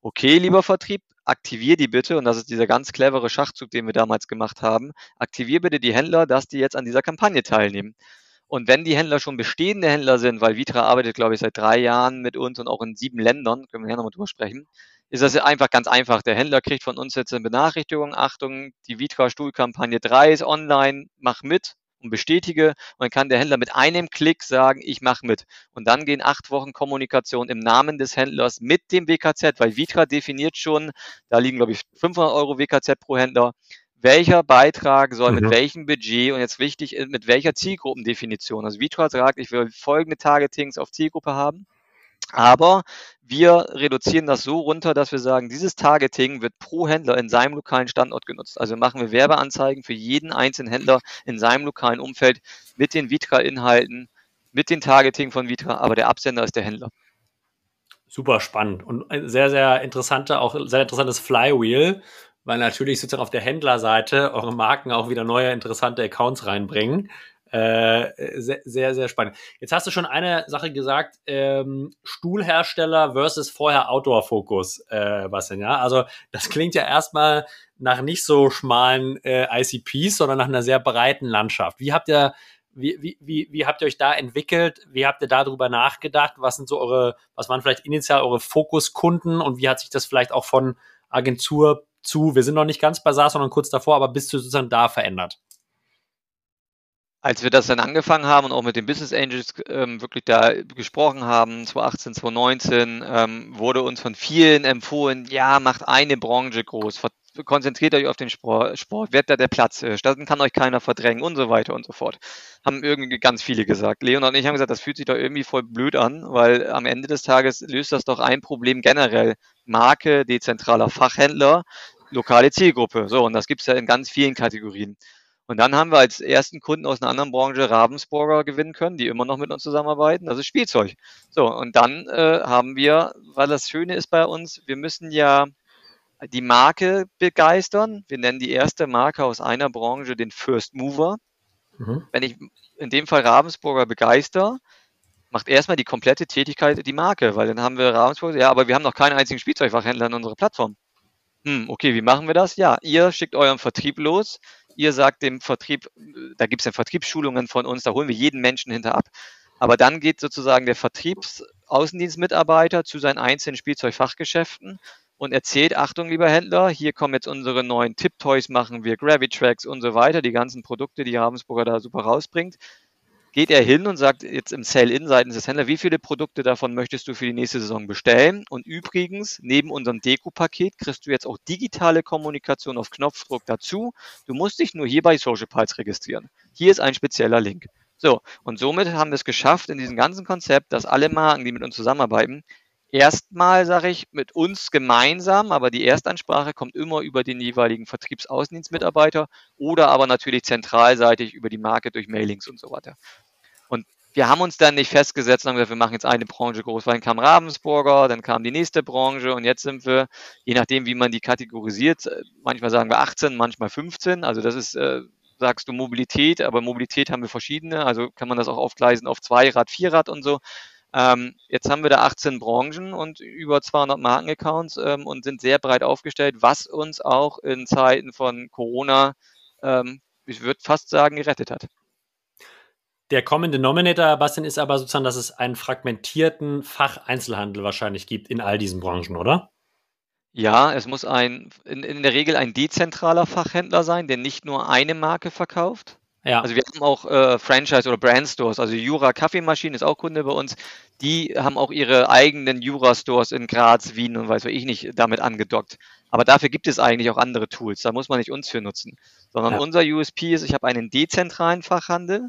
Okay, lieber Vertrieb, aktivier die bitte, und das ist dieser ganz clevere Schachzug, den wir damals gemacht haben, aktivier bitte die Händler, dass die jetzt an dieser Kampagne teilnehmen. Und wenn die Händler schon bestehende Händler sind, weil Vitra arbeitet, glaube ich, seit drei Jahren mit uns und auch in sieben Ländern, können wir ja nochmal drüber sprechen, ist das einfach ganz einfach. Der Händler kriegt von uns jetzt eine Benachrichtigung, Achtung, die Vitra Stuhlkampagne 3 ist online, mach mit und bestätige. Und dann kann der Händler mit einem Klick sagen, ich mache mit. Und dann gehen acht Wochen Kommunikation im Namen des Händlers mit dem WKZ, weil Vitra definiert schon, da liegen glaube ich 500 Euro WKZ pro Händler, welcher Beitrag soll mhm. mit welchem Budget und jetzt wichtig, mit welcher Zielgruppendefinition. Also Vitra sagt, ich will folgende Targetings auf Zielgruppe haben. Aber wir reduzieren das so runter, dass wir sagen, dieses Targeting wird pro Händler in seinem lokalen Standort genutzt. Also machen wir Werbeanzeigen für jeden einzelnen Händler in seinem lokalen Umfeld mit den Vitra-Inhalten, mit den Targeting von Vitra, aber der Absender ist der Händler. Super spannend und ein sehr, sehr interessanter, auch sehr interessantes Flywheel, weil natürlich sozusagen auf der Händlerseite eure Marken auch wieder neue interessante Accounts reinbringen. Äh, sehr, sehr, spannend. Jetzt hast du schon eine Sache gesagt, ähm, Stuhlhersteller versus vorher Outdoor-Fokus, äh, was denn, ja? Also das klingt ja erstmal nach nicht so schmalen äh, ICPs, sondern nach einer sehr breiten Landschaft. Wie habt ihr, wie, wie, wie, wie habt ihr euch da entwickelt? Wie habt ihr darüber nachgedacht? Was sind so eure, was waren vielleicht initial eure Fokuskunden und wie hat sich das vielleicht auch von Agentur zu, wir sind noch nicht ganz bei SaaS, sondern kurz davor, aber bis zu sozusagen da verändert? als wir das dann angefangen haben und auch mit den Business Angels ähm, wirklich da gesprochen haben, 2018, 2019, ähm, wurde uns von vielen empfohlen, ja, macht eine Branche groß, konzentriert euch auf den Sport, Sport werdet da der Platz ist, dann kann euch keiner verdrängen und so weiter und so fort. Haben irgendwie ganz viele gesagt. Leon und ich haben gesagt, das fühlt sich doch irgendwie voll blöd an, weil am Ende des Tages löst das doch ein Problem generell. Marke, dezentraler Fachhändler, lokale Zielgruppe. So, und das gibt es ja in ganz vielen Kategorien. Und dann haben wir als ersten Kunden aus einer anderen Branche Ravensburger gewinnen können, die immer noch mit uns zusammenarbeiten. Das ist Spielzeug. So, und dann äh, haben wir, weil das Schöne ist bei uns, wir müssen ja die Marke begeistern. Wir nennen die erste Marke aus einer Branche den First Mover. Mhm. Wenn ich in dem Fall Ravensburger begeister, macht erstmal die komplette Tätigkeit die Marke, weil dann haben wir Ravensburger, ja, aber wir haben noch keinen einzigen Spielzeugfachhändler in unserer Plattform. Hm, okay, wie machen wir das? Ja, ihr schickt euren Vertrieb los, ihr sagt dem Vertrieb, da gibt es ja Vertriebsschulungen von uns, da holen wir jeden Menschen hinterab. Aber dann geht sozusagen der Vertriebsaußendienstmitarbeiter zu seinen einzelnen Spielzeugfachgeschäften und erzählt, Achtung, lieber Händler, hier kommen jetzt unsere neuen Tip-Toys, machen wir Gravitracks und so weiter, die ganzen Produkte, die Ravensburger da super rausbringt geht er hin und sagt jetzt im Sell-In seitens des Händlers, wie viele Produkte davon möchtest du für die nächste Saison bestellen? Und übrigens, neben unserem Deko-Paket kriegst du jetzt auch digitale Kommunikation auf Knopfdruck dazu. Du musst dich nur hier bei Social Pulse registrieren. Hier ist ein spezieller Link. So, und somit haben wir es geschafft in diesem ganzen Konzept, dass alle Marken, die mit uns zusammenarbeiten, erstmal, sage ich, mit uns gemeinsam, aber die Erstansprache kommt immer über den jeweiligen Vertriebsaußendienstmitarbeiter oder aber natürlich zentralseitig über die Marke durch Mailings und so weiter. Wir haben uns dann nicht festgesetzt und haben gesagt, wir machen jetzt eine Branche groß, dann kam Ravensburger, dann kam die nächste Branche und jetzt sind wir, je nachdem, wie man die kategorisiert, manchmal sagen wir 18, manchmal 15. Also das ist, äh, sagst du Mobilität, aber Mobilität haben wir verschiedene. Also kann man das auch aufgleisen auf Zweirad, Vierrad und so. Ähm, jetzt haben wir da 18 Branchen und über 200 Markenaccounts ähm, und sind sehr breit aufgestellt, was uns auch in Zeiten von Corona, ähm, ich würde fast sagen, gerettet hat. Der kommende Nominator, Bastian, ist aber sozusagen, dass es einen fragmentierten Facheinzelhandel wahrscheinlich gibt in all diesen Branchen, oder? Ja, es muss ein, in, in der Regel ein dezentraler Fachhändler sein, der nicht nur eine Marke verkauft. Ja. Also wir haben auch äh, Franchise- oder Brand-Stores. Also Jura Kaffeemaschine ist auch Kunde bei uns. Die haben auch ihre eigenen Jura-Stores in Graz, Wien und weiß ich nicht damit angedockt. Aber dafür gibt es eigentlich auch andere Tools. Da muss man nicht uns für nutzen. Sondern ja. unser USP ist, ich habe einen dezentralen Fachhandel,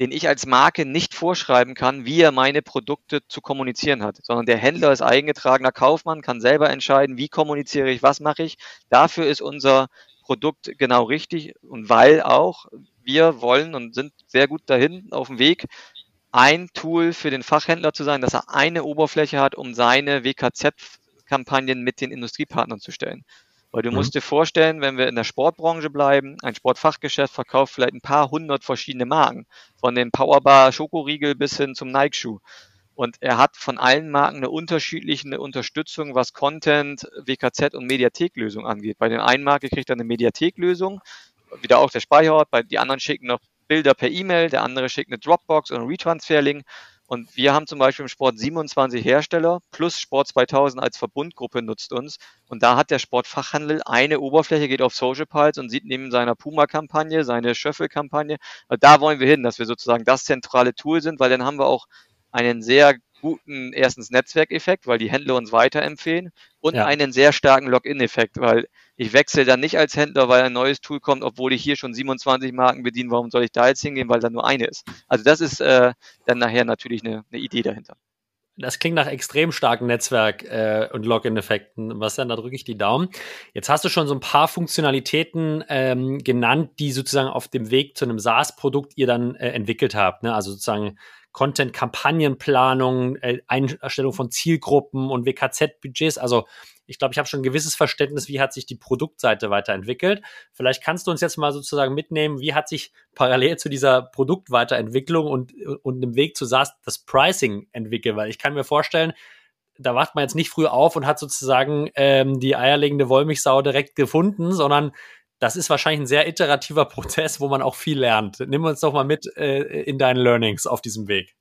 den ich als Marke nicht vorschreiben kann, wie er meine Produkte zu kommunizieren hat, sondern der Händler ist eingetragener Kaufmann, kann selber entscheiden, wie kommuniziere ich, was mache ich. Dafür ist unser Produkt genau richtig und weil auch wir wollen und sind sehr gut dahin auf dem Weg, ein Tool für den Fachhändler zu sein, dass er eine Oberfläche hat, um seine WKZ-Kampagnen mit den Industriepartnern zu stellen. Weil du mhm. musst dir vorstellen, wenn wir in der Sportbranche bleiben, ein Sportfachgeschäft verkauft vielleicht ein paar hundert verschiedene Marken, von dem Powerbar Schokoriegel bis hin zum Nike-Schuh. Und er hat von allen Marken eine unterschiedliche Unterstützung, was Content, WKZ und Mediatheklösung angeht. Bei den einen Marke kriegt er eine Mediatheklösung, wieder auch der Speicherort, bei die anderen schicken noch Bilder per E-Mail, der andere schickt eine Dropbox oder ein Retransfer-Link. Und wir haben zum Beispiel im Sport 27 Hersteller plus Sport 2000 als Verbundgruppe nutzt uns. Und da hat der Sportfachhandel eine Oberfläche, geht auf Social Pulse und sieht neben seiner Puma-Kampagne, seine Schöffel-Kampagne. Da wollen wir hin, dass wir sozusagen das zentrale Tool sind, weil dann haben wir auch einen sehr guten erstens Netzwerkeffekt, weil die Händler uns weiterempfehlen und ja. einen sehr starken Login-Effekt, weil ich wechsle dann nicht als Händler, weil ein neues Tool kommt, obwohl ich hier schon 27 Marken bediene. Warum soll ich da jetzt hingehen, weil da nur eine ist? Also das ist äh, dann nachher natürlich eine, eine Idee dahinter. Das klingt nach extrem starken Netzwerk- äh, und Login-Effekten. Was denn? Da drücke ich die Daumen. Jetzt hast du schon so ein paar Funktionalitäten ähm, genannt, die sozusagen auf dem Weg zu einem SaaS-Produkt ihr dann äh, entwickelt habt. Ne? Also sozusagen Content-Kampagnenplanung, äh, Einstellung von Zielgruppen und WKZ-Budgets. Also ich glaube, ich habe schon ein gewisses Verständnis, wie hat sich die Produktseite weiterentwickelt. Vielleicht kannst du uns jetzt mal sozusagen mitnehmen, wie hat sich parallel zu dieser Produktweiterentwicklung und, und dem Weg zu SaaS das Pricing entwickelt, weil ich kann mir vorstellen, da wacht man jetzt nicht früh auf und hat sozusagen ähm, die eierlegende Wollmilchsau direkt gefunden, sondern das ist wahrscheinlich ein sehr iterativer Prozess, wo man auch viel lernt. Nimm uns doch mal mit äh, in deinen Learnings auf diesem Weg.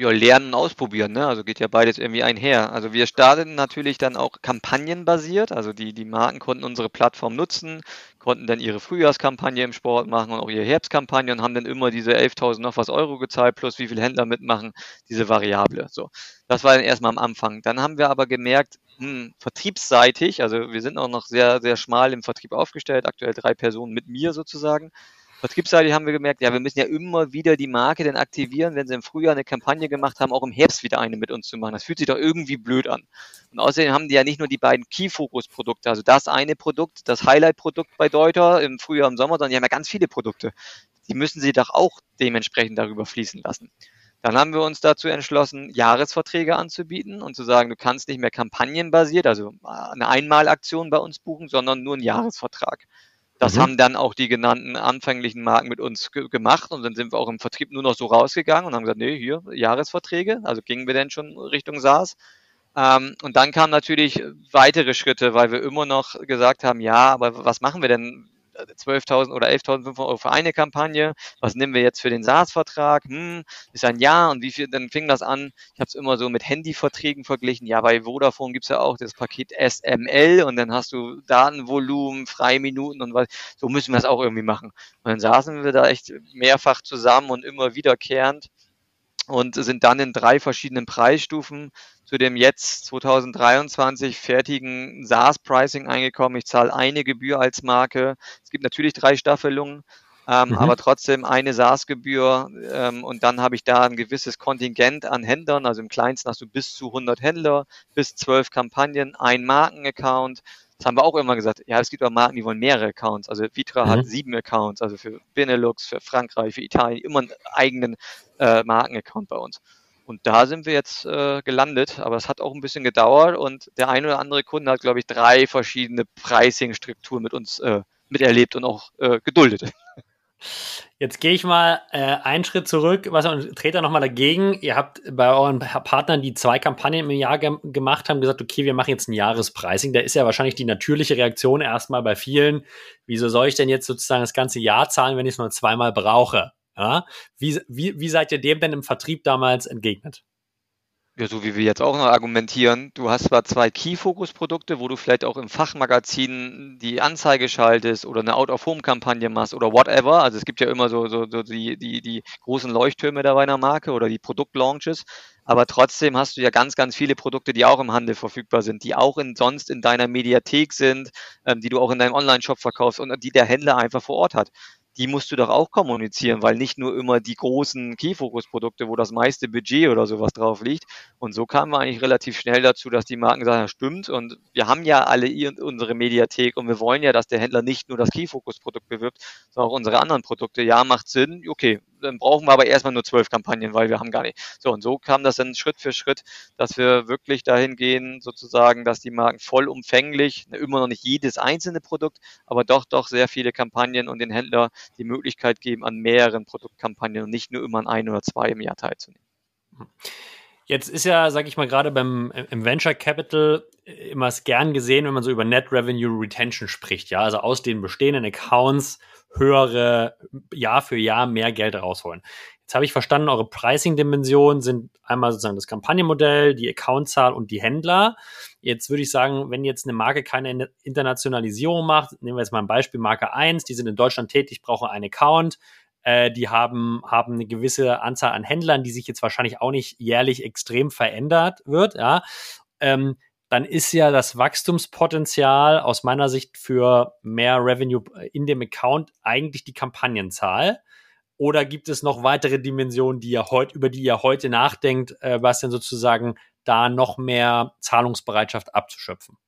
Ja, lernen, ausprobieren, ne? Also geht ja beides irgendwie einher. Also wir starteten natürlich dann auch kampagnenbasiert. Also die, die Marken konnten unsere Plattform nutzen, konnten dann ihre Frühjahrskampagne im Sport machen und auch ihre Herbstkampagne und haben dann immer diese 11.000 noch was Euro gezahlt, plus wie viele Händler mitmachen, diese Variable. So. Das war dann erstmal am Anfang. Dann haben wir aber gemerkt, hm, vertriebsseitig, also wir sind auch noch sehr, sehr schmal im Vertrieb aufgestellt, aktuell drei Personen mit mir sozusagen. Vertriebsseitig haben wir gemerkt, ja, wir müssen ja immer wieder die Marke dann aktivieren, wenn sie im Frühjahr eine Kampagne gemacht haben, auch im Herbst wieder eine mit uns zu machen. Das fühlt sich doch irgendwie blöd an. Und außerdem haben die ja nicht nur die beiden Key-Focus-Produkte, also das eine Produkt, das Highlight-Produkt bei Deuter im Frühjahr, im Sommer, sondern die haben ja ganz viele Produkte. Die müssen sie doch auch dementsprechend darüber fließen lassen. Dann haben wir uns dazu entschlossen, Jahresverträge anzubieten und zu sagen, du kannst nicht mehr kampagnenbasiert, also eine Einmalaktion bei uns buchen, sondern nur einen Jahresvertrag. Das mhm. haben dann auch die genannten anfänglichen Marken mit uns ge gemacht und dann sind wir auch im Vertrieb nur noch so rausgegangen und haben gesagt, nee, hier Jahresverträge, also gingen wir dann schon Richtung SaaS. Ähm, und dann kamen natürlich weitere Schritte, weil wir immer noch gesagt haben, ja, aber was machen wir denn, 12.000 oder 11.500 Euro für eine Kampagne. Was nehmen wir jetzt für den SaaS-Vertrag? Hm, ist ein Jahr und wie viel, dann fing das an. Ich habe es immer so mit Handyverträgen verglichen. Ja, bei Vodafone gibt's ja auch das Paket SML und dann hast du Datenvolumen, Freiminuten und was. So müssen wir es auch irgendwie machen. Und dann saßen wir da echt mehrfach zusammen und immer wiederkehrend und sind dann in drei verschiedenen Preisstufen zu dem jetzt 2023 fertigen SaaS-Pricing eingekommen. Ich zahle eine Gebühr als Marke. Es gibt natürlich drei Staffelungen, ähm, mhm. aber trotzdem eine SaaS-Gebühr ähm, und dann habe ich da ein gewisses Kontingent an Händlern. Also im kleinsten hast du bis zu 100 Händler, bis 12 Kampagnen, ein Markenaccount. Das haben wir auch immer gesagt. Ja, es gibt auch Marken, die wollen mehrere Accounts. Also Vitra mhm. hat sieben Accounts, also für Benelux, für Frankreich, für Italien, immer einen eigenen äh, Markenaccount bei uns. Und da sind wir jetzt äh, gelandet, aber es hat auch ein bisschen gedauert und der ein oder andere Kunde hat, glaube ich, drei verschiedene Pricing-Strukturen mit uns äh, miterlebt und auch äh, geduldet. Jetzt gehe ich mal äh, einen Schritt zurück was, und trete da nochmal dagegen. Ihr habt bei euren Partnern, die zwei Kampagnen im Jahr ge gemacht haben, gesagt, okay, wir machen jetzt ein Jahrespricing. Da ist ja wahrscheinlich die natürliche Reaktion erstmal bei vielen, wieso soll ich denn jetzt sozusagen das ganze Jahr zahlen, wenn ich es nur zweimal brauche? Ja? Wie, wie, wie seid ihr dem denn im Vertrieb damals entgegnet? Ja, so wie wir jetzt auch noch argumentieren. Du hast zwar zwei Key-Focus-Produkte, wo du vielleicht auch im Fachmagazin die Anzeige schaltest oder eine Out-of-Home-Kampagne machst oder whatever. Also es gibt ja immer so, so, so die, die, die großen Leuchttürme der einer Marke oder die Produktlaunches. Aber trotzdem hast du ja ganz, ganz viele Produkte, die auch im Handel verfügbar sind, die auch in, sonst in deiner Mediathek sind, ähm, die du auch in deinem Online-Shop verkaufst und die der Händler einfach vor Ort hat die musst du doch auch kommunizieren, weil nicht nur immer die großen Key-Focus-Produkte, wo das meiste Budget oder sowas drauf liegt. Und so kamen wir eigentlich relativ schnell dazu, dass die Marken sagen, ja, stimmt. Und wir haben ja alle unsere Mediathek und wir wollen ja, dass der Händler nicht nur das Key-Focus-Produkt bewirbt, sondern auch unsere anderen Produkte. Ja, macht Sinn. Okay, dann brauchen wir aber erstmal nur zwölf Kampagnen, weil wir haben gar nicht. So, und so kam das dann Schritt für Schritt, dass wir wirklich dahin gehen, sozusagen, dass die Marken vollumfänglich, immer noch nicht jedes einzelne Produkt, aber doch, doch sehr viele Kampagnen und den Händler die Möglichkeit geben, an mehreren Produktkampagnen und nicht nur immer an ein oder zwei im Jahr teilzunehmen. Jetzt ist ja, sag ich mal, gerade beim im Venture Capital immer gern gesehen, wenn man so über Net Revenue Retention spricht, ja, also aus den bestehenden Accounts höhere Jahr für Jahr mehr Geld rausholen. Jetzt habe ich verstanden, eure Pricing-Dimensionen sind einmal sozusagen das Kampagnenmodell, die Accountzahl und die Händler. Jetzt würde ich sagen, wenn jetzt eine Marke keine Internationalisierung macht, nehmen wir jetzt mal ein Beispiel, Marke 1, die sind in Deutschland tätig, brauchen einen Account, äh, die haben, haben eine gewisse Anzahl an Händlern, die sich jetzt wahrscheinlich auch nicht jährlich extrem verändert wird, ja. Ähm, dann ist ja das Wachstumspotenzial aus meiner Sicht für mehr Revenue in dem Account eigentlich die Kampagnenzahl. Oder gibt es noch weitere Dimensionen, die ihr heute, über die ihr heute nachdenkt, äh, was denn sozusagen da noch mehr Zahlungsbereitschaft abzuschöpfen?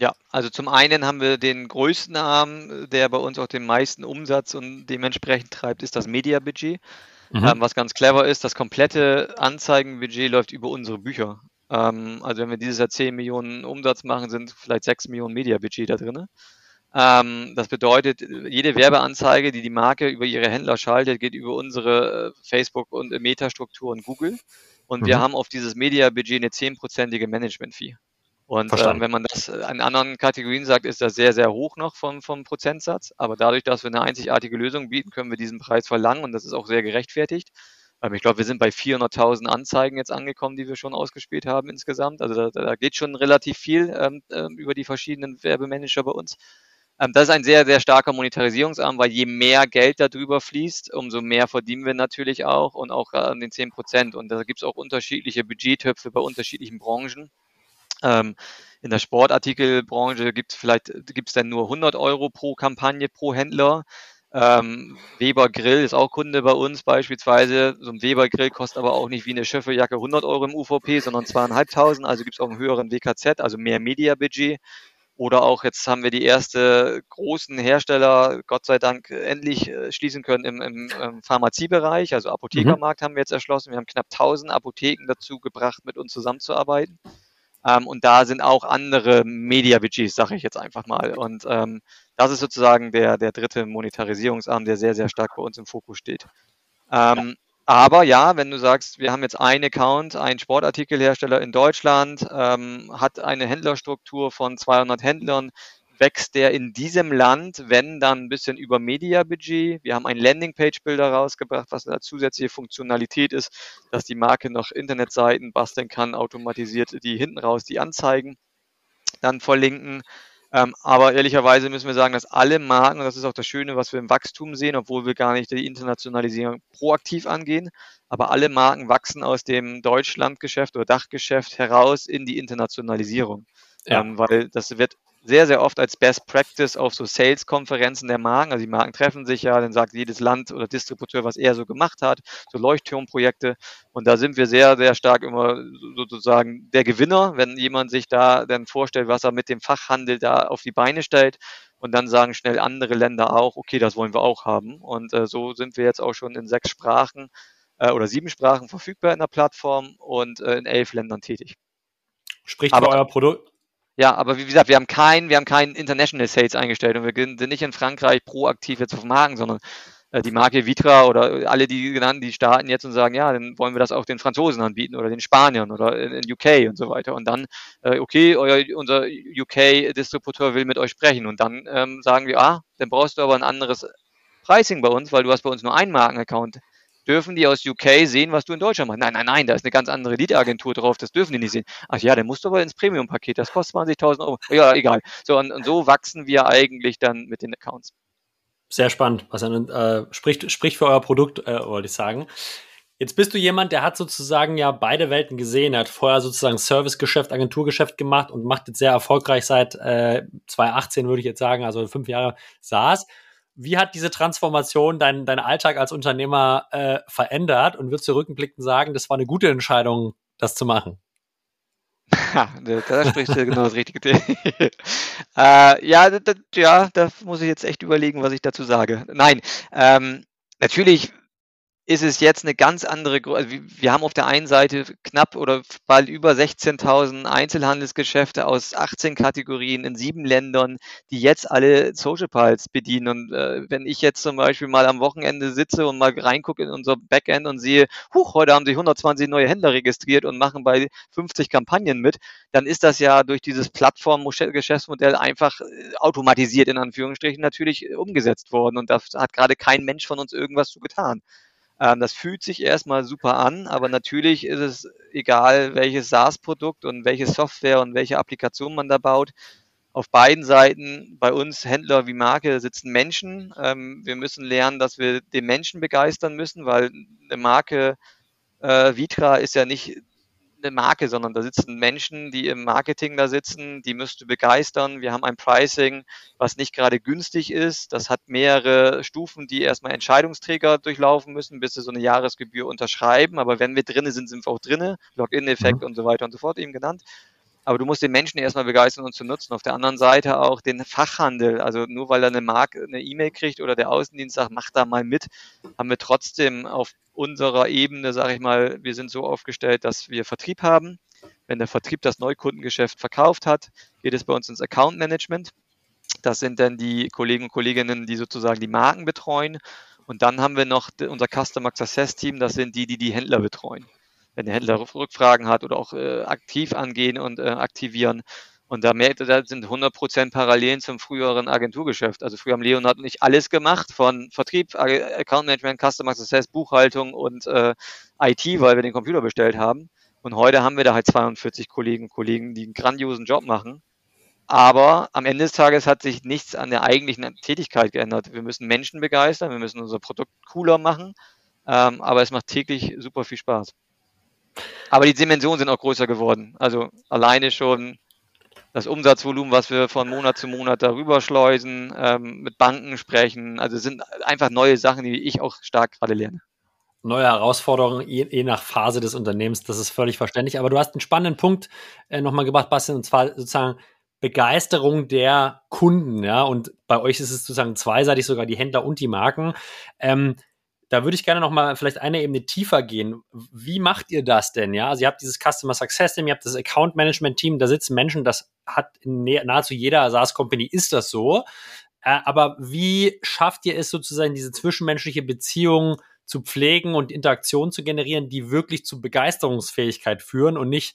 Ja, also zum einen haben wir den größten Arm, der bei uns auch den meisten Umsatz und dementsprechend treibt, ist das Media-Budget. Mhm. Ähm, was ganz clever ist, das komplette Anzeigenbudget läuft über unsere Bücher. Ähm, also wenn wir dieses Jahr 10 Millionen Umsatz machen, sind vielleicht 6 Millionen Media-Budget da drin. Ähm, das bedeutet, jede Werbeanzeige, die die Marke über ihre Händler schaltet, geht über unsere äh, Facebook- und Meta-Struktur und Google. Und mhm. wir haben auf dieses Media-Budget eine 10%ige Management-Fee. Und äh, wenn man das in anderen Kategorien sagt, ist das sehr, sehr hoch noch vom, vom Prozentsatz. Aber dadurch, dass wir eine einzigartige Lösung bieten, können wir diesen Preis verlangen und das ist auch sehr gerechtfertigt. Ähm, ich glaube, wir sind bei 400.000 Anzeigen jetzt angekommen, die wir schon ausgespielt haben insgesamt. Also da, da geht schon relativ viel ähm, ähm, über die verschiedenen Werbemanager bei uns. Ähm, das ist ein sehr, sehr starker Monetarisierungsarm, weil je mehr Geld da drüber fließt, umso mehr verdienen wir natürlich auch und auch an den 10 Prozent. Und da gibt es auch unterschiedliche Budgettöpfe bei unterschiedlichen Branchen. Ähm, in der Sportartikelbranche gibt es vielleicht gibt's dann nur 100 Euro pro Kampagne pro Händler. Ähm, Weber Grill ist auch Kunde bei uns beispielsweise. So ein Weber Grill kostet aber auch nicht wie eine Schöffeljacke 100 Euro im UVP, sondern zweieinhalbtausend. Also gibt es auch einen höheren WKZ, also mehr Media-Budget. Oder auch jetzt haben wir die erste großen Hersteller, Gott sei Dank, endlich äh, schließen können im, im, im Pharmaziebereich. Also Apothekermarkt mhm. haben wir jetzt erschlossen. Wir haben knapp 1000 Apotheken dazu gebracht, mit uns zusammenzuarbeiten. Ähm, und da sind auch andere Media-Budgets, sage ich jetzt einfach mal. Und ähm, das ist sozusagen der, der dritte Monetarisierungsarm, der sehr, sehr stark bei uns im Fokus steht. Ähm, aber ja, wenn du sagst, wir haben jetzt einen Account, einen Sportartikelhersteller in Deutschland, ähm, hat eine Händlerstruktur von 200 Händlern, wächst der in diesem Land, wenn dann ein bisschen über Media-Budget. Wir haben einen Landingpage-Builder rausgebracht, was eine zusätzliche Funktionalität ist, dass die Marke noch Internetseiten basteln kann, automatisiert die hinten raus die Anzeigen dann verlinken. Ähm, aber ehrlicherweise müssen wir sagen, dass alle Marken, und das ist auch das Schöne, was wir im Wachstum sehen, obwohl wir gar nicht die Internationalisierung proaktiv angehen, aber alle Marken wachsen aus dem Deutschlandgeschäft oder Dachgeschäft heraus in die Internationalisierung. Ja. Ähm, weil das wird sehr, sehr oft als Best Practice auf so Sales-Konferenzen der Marken. Also die Marken treffen sich ja, dann sagt jedes Land oder Distributeur, was er so gemacht hat, so Leuchtturmprojekte. Und da sind wir sehr, sehr stark immer sozusagen der Gewinner, wenn jemand sich da dann vorstellt, was er mit dem Fachhandel da auf die Beine stellt. Und dann sagen schnell andere Länder auch, okay, das wollen wir auch haben. Und äh, so sind wir jetzt auch schon in sechs Sprachen äh, oder sieben Sprachen verfügbar in der Plattform und äh, in elf Ländern tätig. Spricht Aber, euer Produkt, ja, aber wie gesagt, wir haben keinen, wir haben keinen International Sales eingestellt und wir sind nicht in Frankreich proaktiv jetzt auf Marken, sondern äh, die Marke Vitra oder alle die genannten, die starten jetzt und sagen, ja, dann wollen wir das auch den Franzosen anbieten oder den Spaniern oder in, in UK und so weiter. Und dann, äh, okay, euer, unser UK-Distributeur will mit euch sprechen und dann ähm, sagen wir, ah, dann brauchst du aber ein anderes Pricing bei uns, weil du hast bei uns nur einen Markenaccount Dürfen die aus UK sehen, was du in Deutschland machst? Nein, nein, nein, da ist eine ganz andere Lead-Agentur drauf, das dürfen die nicht sehen. Ach ja, dann musst du aber ins Premium-Paket, das kostet 20.000 Euro. Ja, egal. So, und, und, so wachsen wir eigentlich dann mit den Accounts. Sehr spannend, was äh, spricht, spricht für euer Produkt, äh, wollte ich sagen. Jetzt bist du jemand, der hat sozusagen ja beide Welten gesehen. Er hat vorher sozusagen Servicegeschäft, Agenturgeschäft gemacht und macht jetzt sehr erfolgreich seit äh, 2018, würde ich jetzt sagen, also fünf Jahre SaaS. Wie hat diese Transformation deinen dein Alltag als Unternehmer äh, verändert? Und würdest du rückblickend sagen, das war eine gute Entscheidung, das zu machen? Ja, da sprichst du genau das richtige äh, ja, da, ja, da muss ich jetzt echt überlegen, was ich dazu sage. Nein, ähm, natürlich ist es jetzt eine ganz andere, also wir haben auf der einen Seite knapp oder bald über 16.000 Einzelhandelsgeschäfte aus 18 Kategorien in sieben Ländern, die jetzt alle Social Pulse bedienen. Und äh, wenn ich jetzt zum Beispiel mal am Wochenende sitze und mal reingucke in unser Backend und sehe, huch, heute haben sich 120 neue Händler registriert und machen bei 50 Kampagnen mit, dann ist das ja durch dieses Plattform-Geschäftsmodell einfach äh, automatisiert in Anführungsstrichen natürlich umgesetzt worden. Und da hat gerade kein Mensch von uns irgendwas zu getan. Ähm, das fühlt sich erstmal super an, aber natürlich ist es egal, welches SaaS-Produkt und welche Software und welche Applikation man da baut. Auf beiden Seiten, bei uns Händler wie Marke, sitzen Menschen. Ähm, wir müssen lernen, dass wir den Menschen begeistern müssen, weil eine Marke äh, Vitra ist ja nicht eine Marke, sondern da sitzen Menschen, die im Marketing da sitzen, die müsst du begeistern. Wir haben ein Pricing, was nicht gerade günstig ist. Das hat mehrere Stufen, die erstmal Entscheidungsträger durchlaufen müssen, bis sie so eine Jahresgebühr unterschreiben. Aber wenn wir drinnen sind, sind wir auch drinnen. Login-Effekt mhm. und so weiter und so fort eben genannt. Aber du musst den Menschen erstmal begeistern und zu nutzen. Auf der anderen Seite auch den Fachhandel. Also nur weil er eine Marke, eine E-Mail kriegt oder der Außendienst sagt, mach da mal mit, haben wir trotzdem auf unserer Ebene, sage ich mal, wir sind so aufgestellt, dass wir Vertrieb haben. Wenn der Vertrieb das Neukundengeschäft verkauft hat, geht es bei uns ins Account Management. Das sind dann die Kollegen und Kolleginnen, die sozusagen die Marken betreuen. Und dann haben wir noch unser Customer Success Team, das sind die, die die Händler betreuen wenn der Händler Rückfragen hat oder auch äh, aktiv angehen und äh, aktivieren. Und da, merkt, da sind 100% Parallelen zum früheren Agenturgeschäft. Also früher haben Leonard und ich alles gemacht, von Vertrieb, Account Management, Customer Success, Buchhaltung und äh, IT, weil wir den Computer bestellt haben. Und heute haben wir da halt 42 Kollegen und Kollegen, die einen grandiosen Job machen. Aber am Ende des Tages hat sich nichts an der eigentlichen Tätigkeit geändert. Wir müssen Menschen begeistern, wir müssen unser Produkt cooler machen. Ähm, aber es macht täglich super viel Spaß. Aber die Dimensionen sind auch größer geworden. Also alleine schon das Umsatzvolumen, was wir von Monat zu Monat darüber schleusen, ähm, mit Banken sprechen. Also sind einfach neue Sachen, die ich auch stark gerade lerne. Neue Herausforderungen, je, je, nach Phase des Unternehmens, das ist völlig verständlich. Aber du hast einen spannenden Punkt äh, nochmal gebracht, Bastian, und zwar sozusagen Begeisterung der Kunden, ja. Und bei euch ist es sozusagen zweiseitig, sogar die Händler und die Marken. Ähm, da würde ich gerne noch mal vielleicht eine Ebene tiefer gehen. Wie macht ihr das denn? Ja, also ihr habt dieses Customer Success Team, ihr habt das Account Management Team, da sitzen Menschen, das hat nahezu jeder SaaS Company ist das so. Äh, aber wie schafft ihr es sozusagen, diese zwischenmenschliche Beziehung zu pflegen und Interaktion zu generieren, die wirklich zu Begeisterungsfähigkeit führen und nicht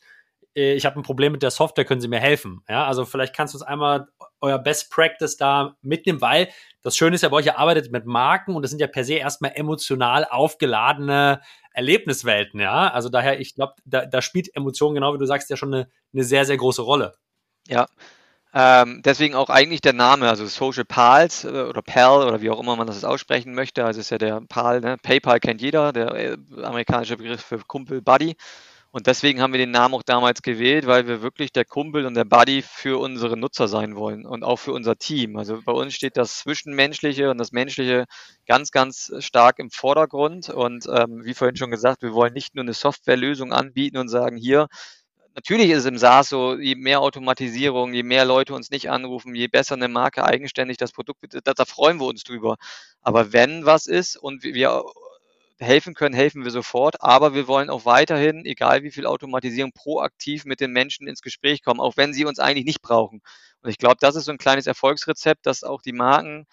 äh, ich habe ein Problem mit der Software, können Sie mir helfen? Ja, also vielleicht kannst du uns einmal euer Best Practice da mitnehmen, weil das Schöne ist ja bei euch, ihr arbeitet mit Marken und das sind ja per se erstmal emotional aufgeladene Erlebniswelten, ja. Also daher, ich glaube, da, da, spielt Emotion, genau wie du sagst, ja schon eine, eine sehr, sehr große Rolle. Ja, ähm, deswegen auch eigentlich der Name, also Social Pals äh, oder PAL oder wie auch immer man das aussprechen möchte. Also ist ja der PAL, ne? PayPal kennt jeder, der äh, amerikanische Begriff für Kumpel Buddy. Und deswegen haben wir den Namen auch damals gewählt, weil wir wirklich der Kumpel und der Buddy für unsere Nutzer sein wollen und auch für unser Team. Also bei uns steht das Zwischenmenschliche und das Menschliche ganz, ganz stark im Vordergrund. Und ähm, wie vorhin schon gesagt, wir wollen nicht nur eine Softwarelösung anbieten und sagen, hier, natürlich ist es im SaaS so, je mehr Automatisierung, je mehr Leute uns nicht anrufen, je besser eine Marke eigenständig das Produkt, da, da freuen wir uns drüber. Aber wenn was ist und wir helfen können, helfen wir sofort. Aber wir wollen auch weiterhin, egal wie viel Automatisierung, proaktiv mit den Menschen ins Gespräch kommen, auch wenn sie uns eigentlich nicht brauchen. Und ich glaube, das ist so ein kleines Erfolgsrezept, dass auch die Marken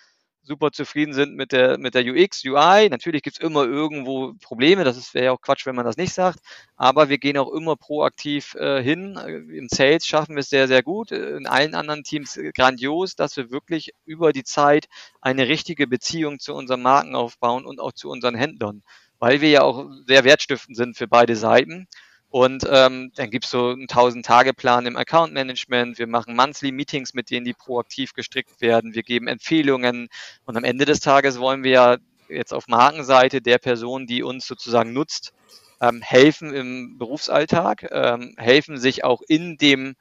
super zufrieden sind mit der, mit der UX, UI. Natürlich gibt es immer irgendwo Probleme, das wäre ja auch Quatsch, wenn man das nicht sagt, aber wir gehen auch immer proaktiv äh, hin. Im Sales schaffen wir es sehr, sehr gut, in allen anderen Teams grandios, dass wir wirklich über die Zeit eine richtige Beziehung zu unseren Marken aufbauen und auch zu unseren Händlern weil wir ja auch sehr wertstiftend sind für beide Seiten. Und ähm, dann gibt es so einen 1000-Tage-Plan im Account-Management. Wir machen Monthly-Meetings, mit denen die proaktiv gestrickt werden. Wir geben Empfehlungen. Und am Ende des Tages wollen wir ja jetzt auf Markenseite der Person, die uns sozusagen nutzt, ähm, helfen im Berufsalltag, ähm, helfen sich auch in dem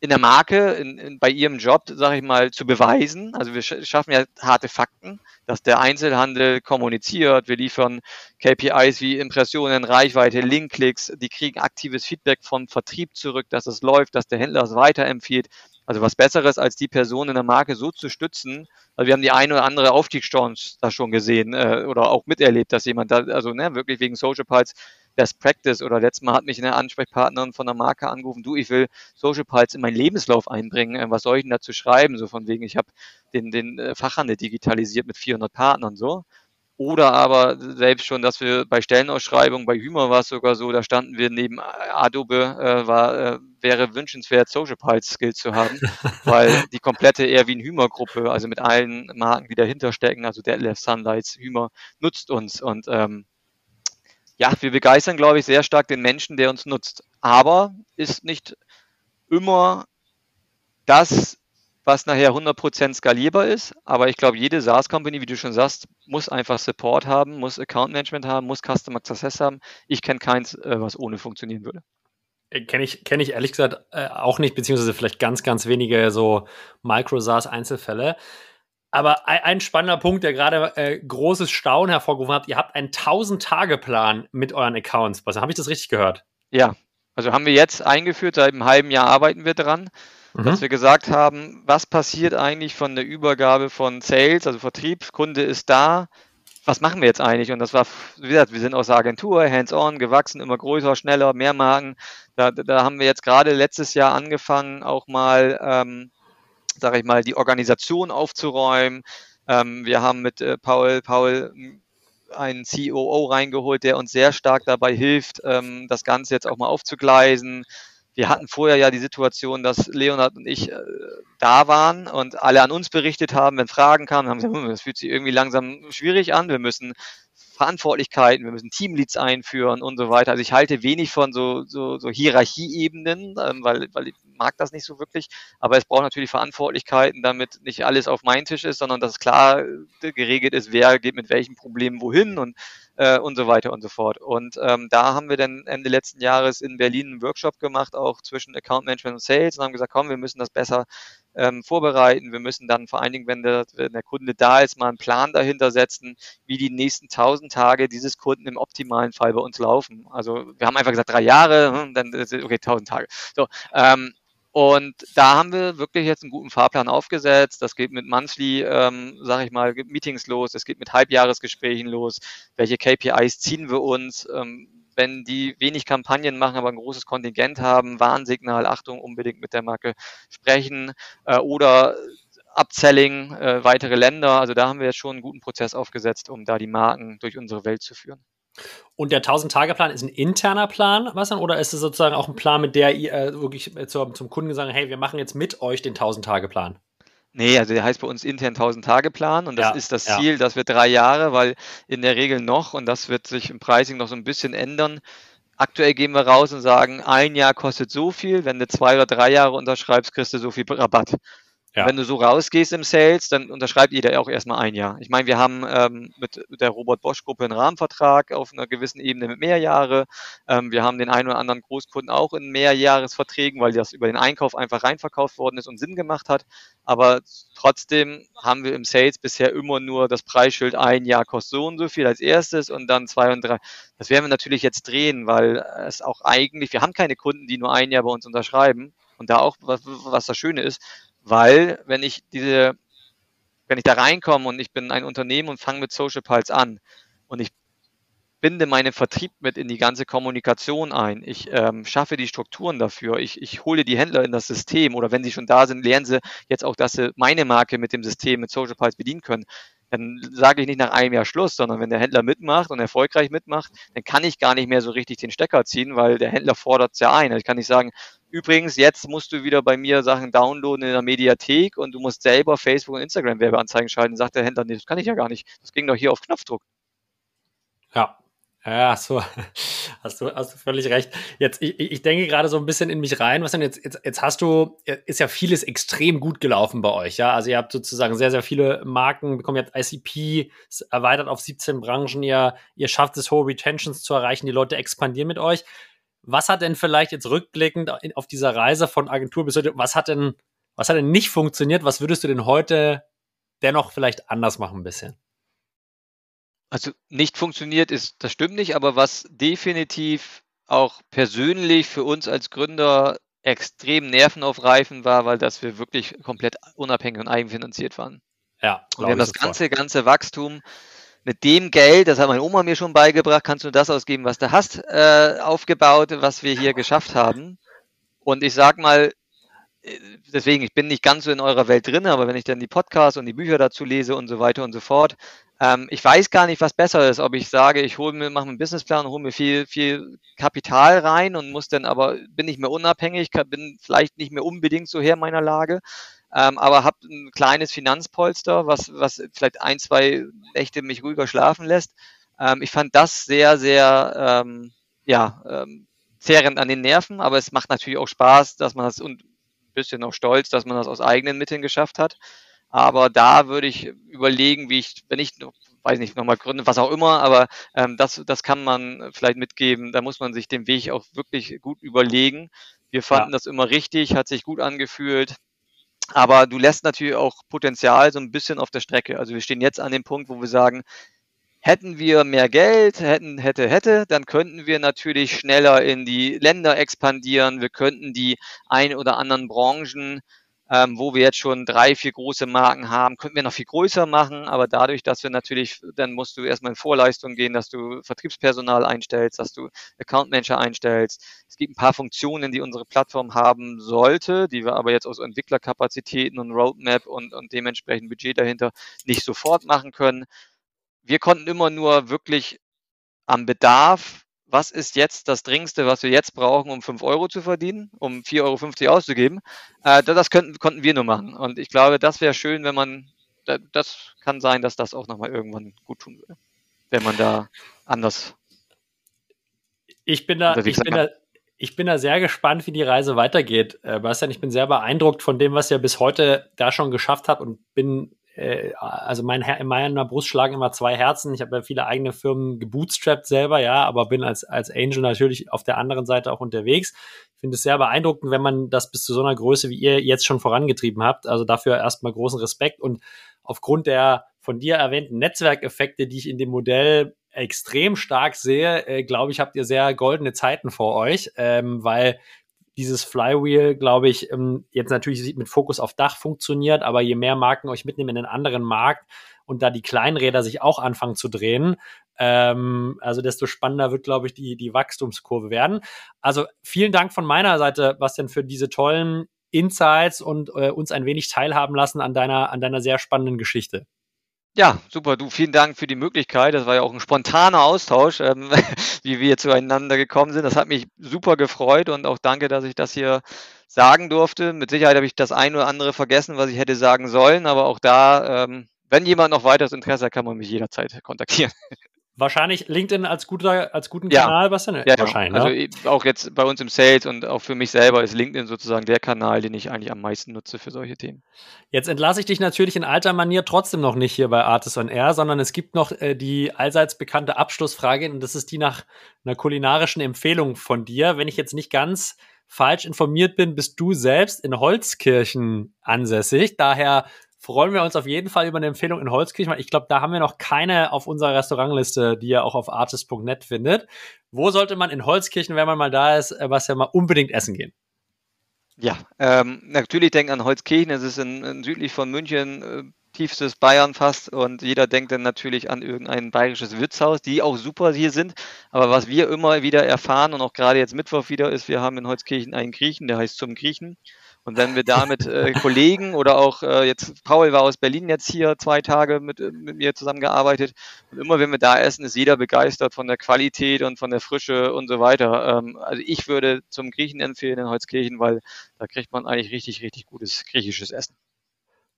in der Marke, in, in, bei ihrem Job, sage ich mal, zu beweisen. Also wir schaffen ja harte Fakten, dass der Einzelhandel kommuniziert. Wir liefern KPIs wie Impressionen, Reichweite, Linkklicks. Die kriegen aktives Feedback vom Vertrieb zurück, dass es läuft, dass der Händler es weiterempfiehlt. Also was Besseres, als die Person in der Marke so zu stützen. Also wir haben die eine oder andere Aufstiegschance da schon gesehen äh, oder auch miterlebt, dass jemand da, also ne, wirklich wegen Social Pulse Best Practice oder letztes Mal hat mich eine Ansprechpartnerin von der Marke angerufen, du, ich will Social Pulse in meinen Lebenslauf einbringen, äh, was soll ich denn dazu schreiben? So von wegen, ich habe den, den äh, Fachhandel digitalisiert mit 400 Partnern so. Oder aber selbst schon, dass wir bei Stellenausschreibungen, bei Hümer war es sogar so, da standen wir neben Adobe, äh, war, äh, wäre wünschenswert, Social Pulse Skills zu haben, weil die komplette eher wie ein Hümer-Gruppe, also mit allen Marken, die dahinter stecken, also Detlef, Sunlights, Hümer, nutzt uns und ähm, ja, wir begeistern, glaube ich, sehr stark den Menschen, der uns nutzt. Aber ist nicht immer das was nachher 100% skalierbar ist. Aber ich glaube, jede SaaS-Company, wie du schon sagst, muss einfach Support haben, muss Account Management haben, muss Customer Success haben. Ich kenne keins, äh, was ohne funktionieren würde. Äh, kenne ich, kenn ich ehrlich gesagt äh, auch nicht, beziehungsweise vielleicht ganz, ganz wenige so Micro-SaaS-Einzelfälle. Aber ein, spannender Punkt, der gerade äh, großes Staunen hervorgerufen hat, ihr habt einen 1000-Tage-Plan mit euren Accounts. Was, habe ich das richtig gehört? Ja, also haben wir jetzt eingeführt, seit einem halben Jahr arbeiten wir dran mhm. dass wir gesagt haben, was passiert eigentlich von der Übergabe von Sales, also Vertrieb, Kunde ist da, was machen wir jetzt eigentlich? Und das war, wie gesagt, wir sind aus der Agentur, hands-on, gewachsen, immer größer, schneller, mehr Marken. Da, da haben wir jetzt gerade letztes Jahr angefangen, auch mal, ähm, sage ich mal, die Organisation aufzuräumen. Ähm, wir haben mit äh, Paul, Paul einen COO reingeholt, der uns sehr stark dabei hilft, ähm, das Ganze jetzt auch mal aufzugleisen wir hatten vorher ja die Situation, dass Leonhard und ich äh, da waren und alle an uns berichtet haben, wenn Fragen kamen, haben gesagt, hm, das fühlt sich irgendwie langsam schwierig an, wir müssen Verantwortlichkeiten, wir müssen Teamleads einführen und so weiter. Also ich halte wenig von so, so, so Hierarchieebenen, ähm, weil, weil ich mag das nicht so wirklich. Aber es braucht natürlich Verantwortlichkeiten, damit nicht alles auf meinen Tisch ist, sondern dass klar äh, geregelt ist, wer geht mit welchen Problemen wohin und äh, und so weiter und so fort. Und ähm, da haben wir dann Ende letzten Jahres in Berlin einen Workshop gemacht, auch zwischen Account Management und Sales und haben gesagt, komm, wir müssen das besser ähm, vorbereiten. Wir müssen dann vor allen Dingen, wenn der, wenn der Kunde da ist, mal einen Plan dahinter setzen, wie die nächsten 1000 Tage dieses Kunden im optimalen Fall bei uns laufen. Also wir haben einfach gesagt, drei Jahre, hm, dann okay, 1000 Tage. So, ähm, und da haben wir wirklich jetzt einen guten Fahrplan aufgesetzt. Das geht mit Monthly, ähm, sage ich mal, Meetings los. Es geht mit Halbjahresgesprächen los. Welche KPIs ziehen wir uns? Ähm, wenn die wenig Kampagnen machen, aber ein großes Kontingent haben, Warnsignal, Achtung, unbedingt mit der Marke sprechen äh, oder Upselling, äh, weitere Länder. Also da haben wir jetzt schon einen guten Prozess aufgesetzt, um da die Marken durch unsere Welt zu führen. Und der 1000-Tage-Plan ist ein interner Plan, was dann? Oder ist es sozusagen auch ein Plan, mit der ihr äh, wirklich zum, zum Kunden sagen, hey, wir machen jetzt mit euch den 1000-Tage-Plan? Nee, also der heißt bei uns intern 1000-Tage-Plan und das ja, ist das ja. Ziel, dass wir drei Jahre, weil in der Regel noch, und das wird sich im Pricing noch so ein bisschen ändern, aktuell gehen wir raus und sagen, ein Jahr kostet so viel, wenn du zwei oder drei Jahre unterschreibst, kriegst du so viel Rabatt. Ja. Wenn du so rausgehst im Sales, dann unterschreibt jeder auch erstmal ein Jahr. Ich meine, wir haben ähm, mit der Robert Bosch Gruppe einen Rahmenvertrag auf einer gewissen Ebene mit mehr Jahre. Ähm, wir haben den einen oder anderen Großkunden auch in Mehrjahresverträgen, weil das über den Einkauf einfach reinverkauft worden ist und Sinn gemacht hat. Aber trotzdem haben wir im Sales bisher immer nur das Preisschild ein Jahr kostet so und so viel als erstes und dann zwei und drei. Das werden wir natürlich jetzt drehen, weil es auch eigentlich, wir haben keine Kunden, die nur ein Jahr bei uns unterschreiben. Und da auch, was, was das Schöne ist, weil wenn ich diese, wenn ich da reinkomme und ich bin ein Unternehmen und fange mit Social Pulse an und ich binde meinen Vertrieb mit in die ganze Kommunikation ein. Ich ähm, schaffe die Strukturen dafür. Ich, ich hole die Händler in das System oder wenn sie schon da sind, lernen sie jetzt auch, dass sie meine Marke mit dem System, mit Social Pulse bedienen können. Dann sage ich nicht nach einem Jahr Schluss, sondern wenn der Händler mitmacht und erfolgreich mitmacht, dann kann ich gar nicht mehr so richtig den Stecker ziehen, weil der Händler fordert es ja ein. Ich kann nicht sagen, Übrigens, jetzt musst du wieder bei mir Sachen downloaden in der Mediathek und du musst selber Facebook und Instagram Werbeanzeigen schalten. Sagt der Händler, nee, das kann ich ja gar nicht. Das ging doch hier auf Knopfdruck. Ja, Ja, so, hast du, hast du völlig recht. Jetzt, ich, ich denke gerade so ein bisschen in mich rein. Was denn jetzt, jetzt, jetzt hast du, ist ja vieles extrem gut gelaufen bei euch, ja. Also ihr habt sozusagen sehr, sehr viele Marken, bekommen jetzt ICP, erweitert auf 17 Branchen, ihr, ihr schafft es, hohe Retentions zu erreichen, die Leute expandieren mit euch. Was hat denn vielleicht jetzt rückblickend auf dieser Reise von Agentur bis heute, was hat denn, was hat denn nicht funktioniert? Was würdest du denn heute dennoch vielleicht anders machen ein bisschen? Also nicht funktioniert ist, das stimmt nicht, aber was definitiv auch persönlich für uns als Gründer extrem nervenaufreifend war, weil dass wir wirklich komplett unabhängig und eigenfinanziert waren. Ja, und wir haben das ganze, ganze Wachstum mit dem Geld, das hat meine Oma mir schon beigebracht, kannst du das ausgeben, was du hast, äh, aufgebaut, was wir hier geschafft haben. Und ich sag mal, äh, deswegen, ich bin nicht ganz so in eurer Welt drin, aber wenn ich dann die Podcasts und die Bücher dazu lese und so weiter und so fort, ähm, ich weiß gar nicht, was besser ist, ob ich sage, ich hole mir, mache einen Businessplan hole mir viel, viel Kapital rein und muss dann aber, bin nicht mehr unabhängig, bin vielleicht nicht mehr unbedingt so her meiner Lage, ähm, aber habe ein kleines Finanzpolster, was, was vielleicht ein, zwei Nächte mich ruhiger schlafen lässt. Ähm, ich fand das sehr, sehr, ähm, ja, ähm, zehrend an den Nerven, aber es macht natürlich auch Spaß, dass man das und ein bisschen auch stolz, dass man das aus eigenen Mitteln geschafft hat. Aber da würde ich überlegen, wie ich, wenn ich, weiß nicht, nochmal gründe, was auch immer, aber ähm, das, das kann man vielleicht mitgeben. Da muss man sich den Weg auch wirklich gut überlegen. Wir fanden ja. das immer richtig, hat sich gut angefühlt. Aber du lässt natürlich auch Potenzial so ein bisschen auf der Strecke. Also wir stehen jetzt an dem Punkt, wo wir sagen, hätten wir mehr Geld, hätten, hätte, hätte, dann könnten wir natürlich schneller in die Länder expandieren. Wir könnten die ein oder anderen Branchen ähm, wo wir jetzt schon drei, vier große Marken haben, könnten wir noch viel größer machen, aber dadurch, dass wir natürlich, dann musst du erstmal in Vorleistung gehen, dass du Vertriebspersonal einstellst, dass du Account Manager einstellst. Es gibt ein paar Funktionen, die unsere Plattform haben sollte, die wir aber jetzt aus Entwicklerkapazitäten und Roadmap und, und dementsprechend Budget dahinter nicht sofort machen können. Wir konnten immer nur wirklich am Bedarf was ist jetzt das Dringendste, was wir jetzt brauchen, um 5 Euro zu verdienen, um 4,50 Euro auszugeben. Äh, das könnten, konnten wir nur machen. Und ich glaube, das wäre schön, wenn man, das kann sein, dass das auch nochmal irgendwann gut tun würde, wenn man da anders. Ich bin da, ich bin da, ich bin da sehr gespannt, wie die Reise weitergeht. Äh, Bastian, ich bin sehr beeindruckt von dem, was ihr bis heute da schon geschafft habt und bin äh, also mein Her in meiner Brust schlagen immer zwei Herzen. Ich habe ja viele eigene Firmen gebootstrapped selber, ja, aber bin als, als Angel natürlich auf der anderen Seite auch unterwegs. Ich finde es sehr beeindruckend, wenn man das bis zu so einer Größe wie ihr jetzt schon vorangetrieben habt. Also dafür erstmal großen Respekt und aufgrund der von dir erwähnten Netzwerkeffekte, die ich in dem Modell extrem stark sehe, äh, glaube ich, habt ihr sehr goldene Zeiten vor euch, ähm, weil dieses Flywheel, glaube ich, ähm, jetzt natürlich mit Fokus auf Dach funktioniert, aber je mehr Marken euch mitnehmen in einen anderen Markt und da die Kleinräder sich auch anfangen zu drehen, ähm, also desto spannender wird, glaube ich, die, die Wachstumskurve werden. Also vielen Dank von meiner Seite, Bastian, für diese tollen Insights und äh, uns ein wenig teilhaben lassen an deiner, an deiner sehr spannenden Geschichte. Ja, super. Du, vielen Dank für die Möglichkeit. Das war ja auch ein spontaner Austausch, ähm, wie wir zueinander gekommen sind. Das hat mich super gefreut und auch danke, dass ich das hier sagen durfte. Mit Sicherheit habe ich das ein oder andere vergessen, was ich hätte sagen sollen, aber auch da, ähm, wenn jemand noch weiteres Interesse hat, kann man mich jederzeit kontaktieren. Wahrscheinlich LinkedIn als guter, als guten ja. Kanal, was denn? Ja, wahrscheinlich. Also ne? auch jetzt bei uns im Sales und auch für mich selber ist LinkedIn sozusagen der Kanal, den ich eigentlich am meisten nutze für solche Themen. Jetzt entlasse ich dich natürlich in alter Manier trotzdem noch nicht hier bei Artis on Air, sondern es gibt noch äh, die allseits bekannte Abschlussfrage und das ist die nach einer kulinarischen Empfehlung von dir. Wenn ich jetzt nicht ganz falsch informiert bin, bist du selbst in Holzkirchen ansässig. Daher freuen wir uns auf jeden Fall über eine Empfehlung in Holzkirchen, ich glaube, da haben wir noch keine auf unserer Restaurantliste, die ihr auch auf artist.net findet. Wo sollte man in Holzkirchen, wenn man mal da ist, äh, was ja mal unbedingt essen gehen? Ja, ähm, natürlich denkt an Holzkirchen. Es ist in, in südlich von München, äh, tiefstes Bayern fast. Und jeder denkt dann natürlich an irgendein bayerisches Wirtshaus, die auch super hier sind. Aber was wir immer wieder erfahren und auch gerade jetzt Mittwoch wieder ist, wir haben in Holzkirchen einen Griechen, der heißt zum Griechen. Und wenn wir da mit äh, Kollegen oder auch äh, jetzt, Paul war aus Berlin jetzt hier zwei Tage mit, äh, mit mir zusammengearbeitet. Und immer wenn wir da essen, ist jeder begeistert von der Qualität und von der Frische und so weiter. Ähm, also ich würde zum Griechen empfehlen in Holzkirchen, weil da kriegt man eigentlich richtig, richtig gutes griechisches Essen.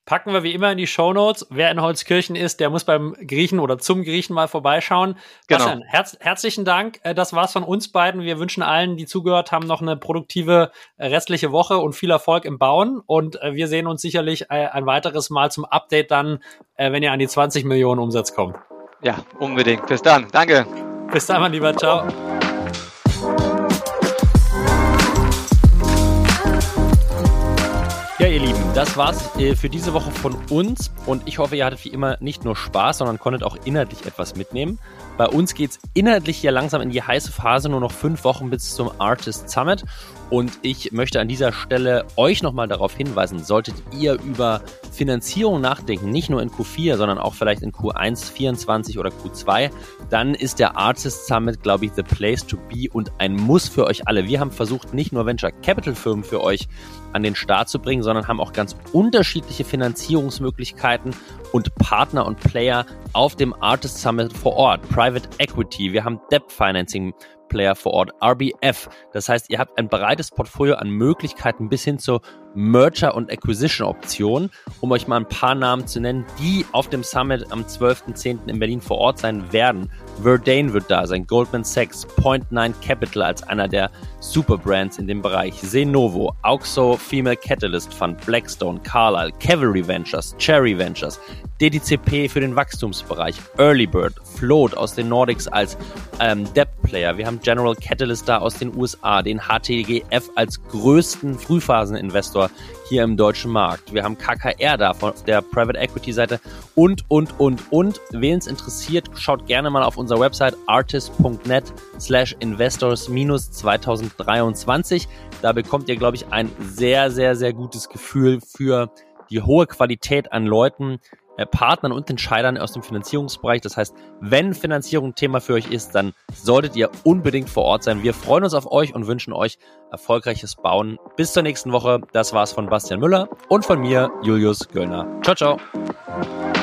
Packen wir wie immer in die Show Notes. Wer in Holzkirchen ist, der muss beim Griechen oder zum Griechen mal vorbeischauen. Genau. Bastian, herz herzlichen Dank. Äh, das war's von uns beiden. Wir wünschen allen, die zugehört haben, noch eine produktive äh, restliche Woche und viel Erfolg im Bauen. Und äh, wir sehen uns sicherlich ein weiteres Mal zum Update dann, wenn ihr an die 20 Millionen Umsatz kommt. Ja, unbedingt. Bis dann. Danke. Bis dann, mein Lieber. Ciao. Das war's äh, für diese Woche von uns und ich hoffe, ihr hattet wie immer nicht nur Spaß, sondern konntet auch inhaltlich etwas mitnehmen. Bei uns geht's inhaltlich hier langsam in die heiße Phase, nur noch fünf Wochen bis zum Artist Summit und ich möchte an dieser Stelle euch nochmal darauf hinweisen, solltet ihr über Finanzierung nachdenken, nicht nur in Q4, sondern auch vielleicht in Q1, 24 oder Q2, dann ist der Artist Summit, glaube ich, the place to be und ein Muss für euch alle. Wir haben versucht, nicht nur Venture Capital Firmen für euch an den Start zu bringen, sondern haben auch ganz unterschiedliche Finanzierungsmöglichkeiten und Partner und Player auf dem Artist Summit vor Ort. Private Equity, wir haben Debt Financing Player vor Ort, RBF. Das heißt, ihr habt ein breites Portfolio an Möglichkeiten bis hin zur Merger- und Acquisition-Optionen, um euch mal ein paar Namen zu nennen, die auf dem Summit am 12.10. in Berlin vor Ort sein werden. Verdane wird da sein, Goldman Sachs, Point9 Capital als einer der Superbrands in dem Bereich, Zenovo, Auxo Female Catalyst Fund, Blackstone, Carlyle, Cavalry Ventures, Cherry Ventures, DDCP für den Wachstumsbereich, Earlybird, Float aus den Nordics als ähm, Debt Player. Wir haben General Catalyst da aus den USA, den HTGF als größten Frühphaseninvestor hier im deutschen Markt. Wir haben KKR da von der Private Equity Seite und, und, und, und. Wen es interessiert, schaut gerne mal auf unserer Website artist.net slash investors minus 2023. Da bekommt ihr, glaube ich, ein sehr, sehr, sehr gutes Gefühl für die hohe Qualität an Leuten, Partnern und Entscheidern aus dem Finanzierungsbereich. Das heißt, wenn Finanzierung Thema für euch ist, dann solltet ihr unbedingt vor Ort sein. Wir freuen uns auf euch und wünschen euch erfolgreiches Bauen. Bis zur nächsten Woche. Das war's von Bastian Müller und von mir, Julius Göllner. Ciao, ciao.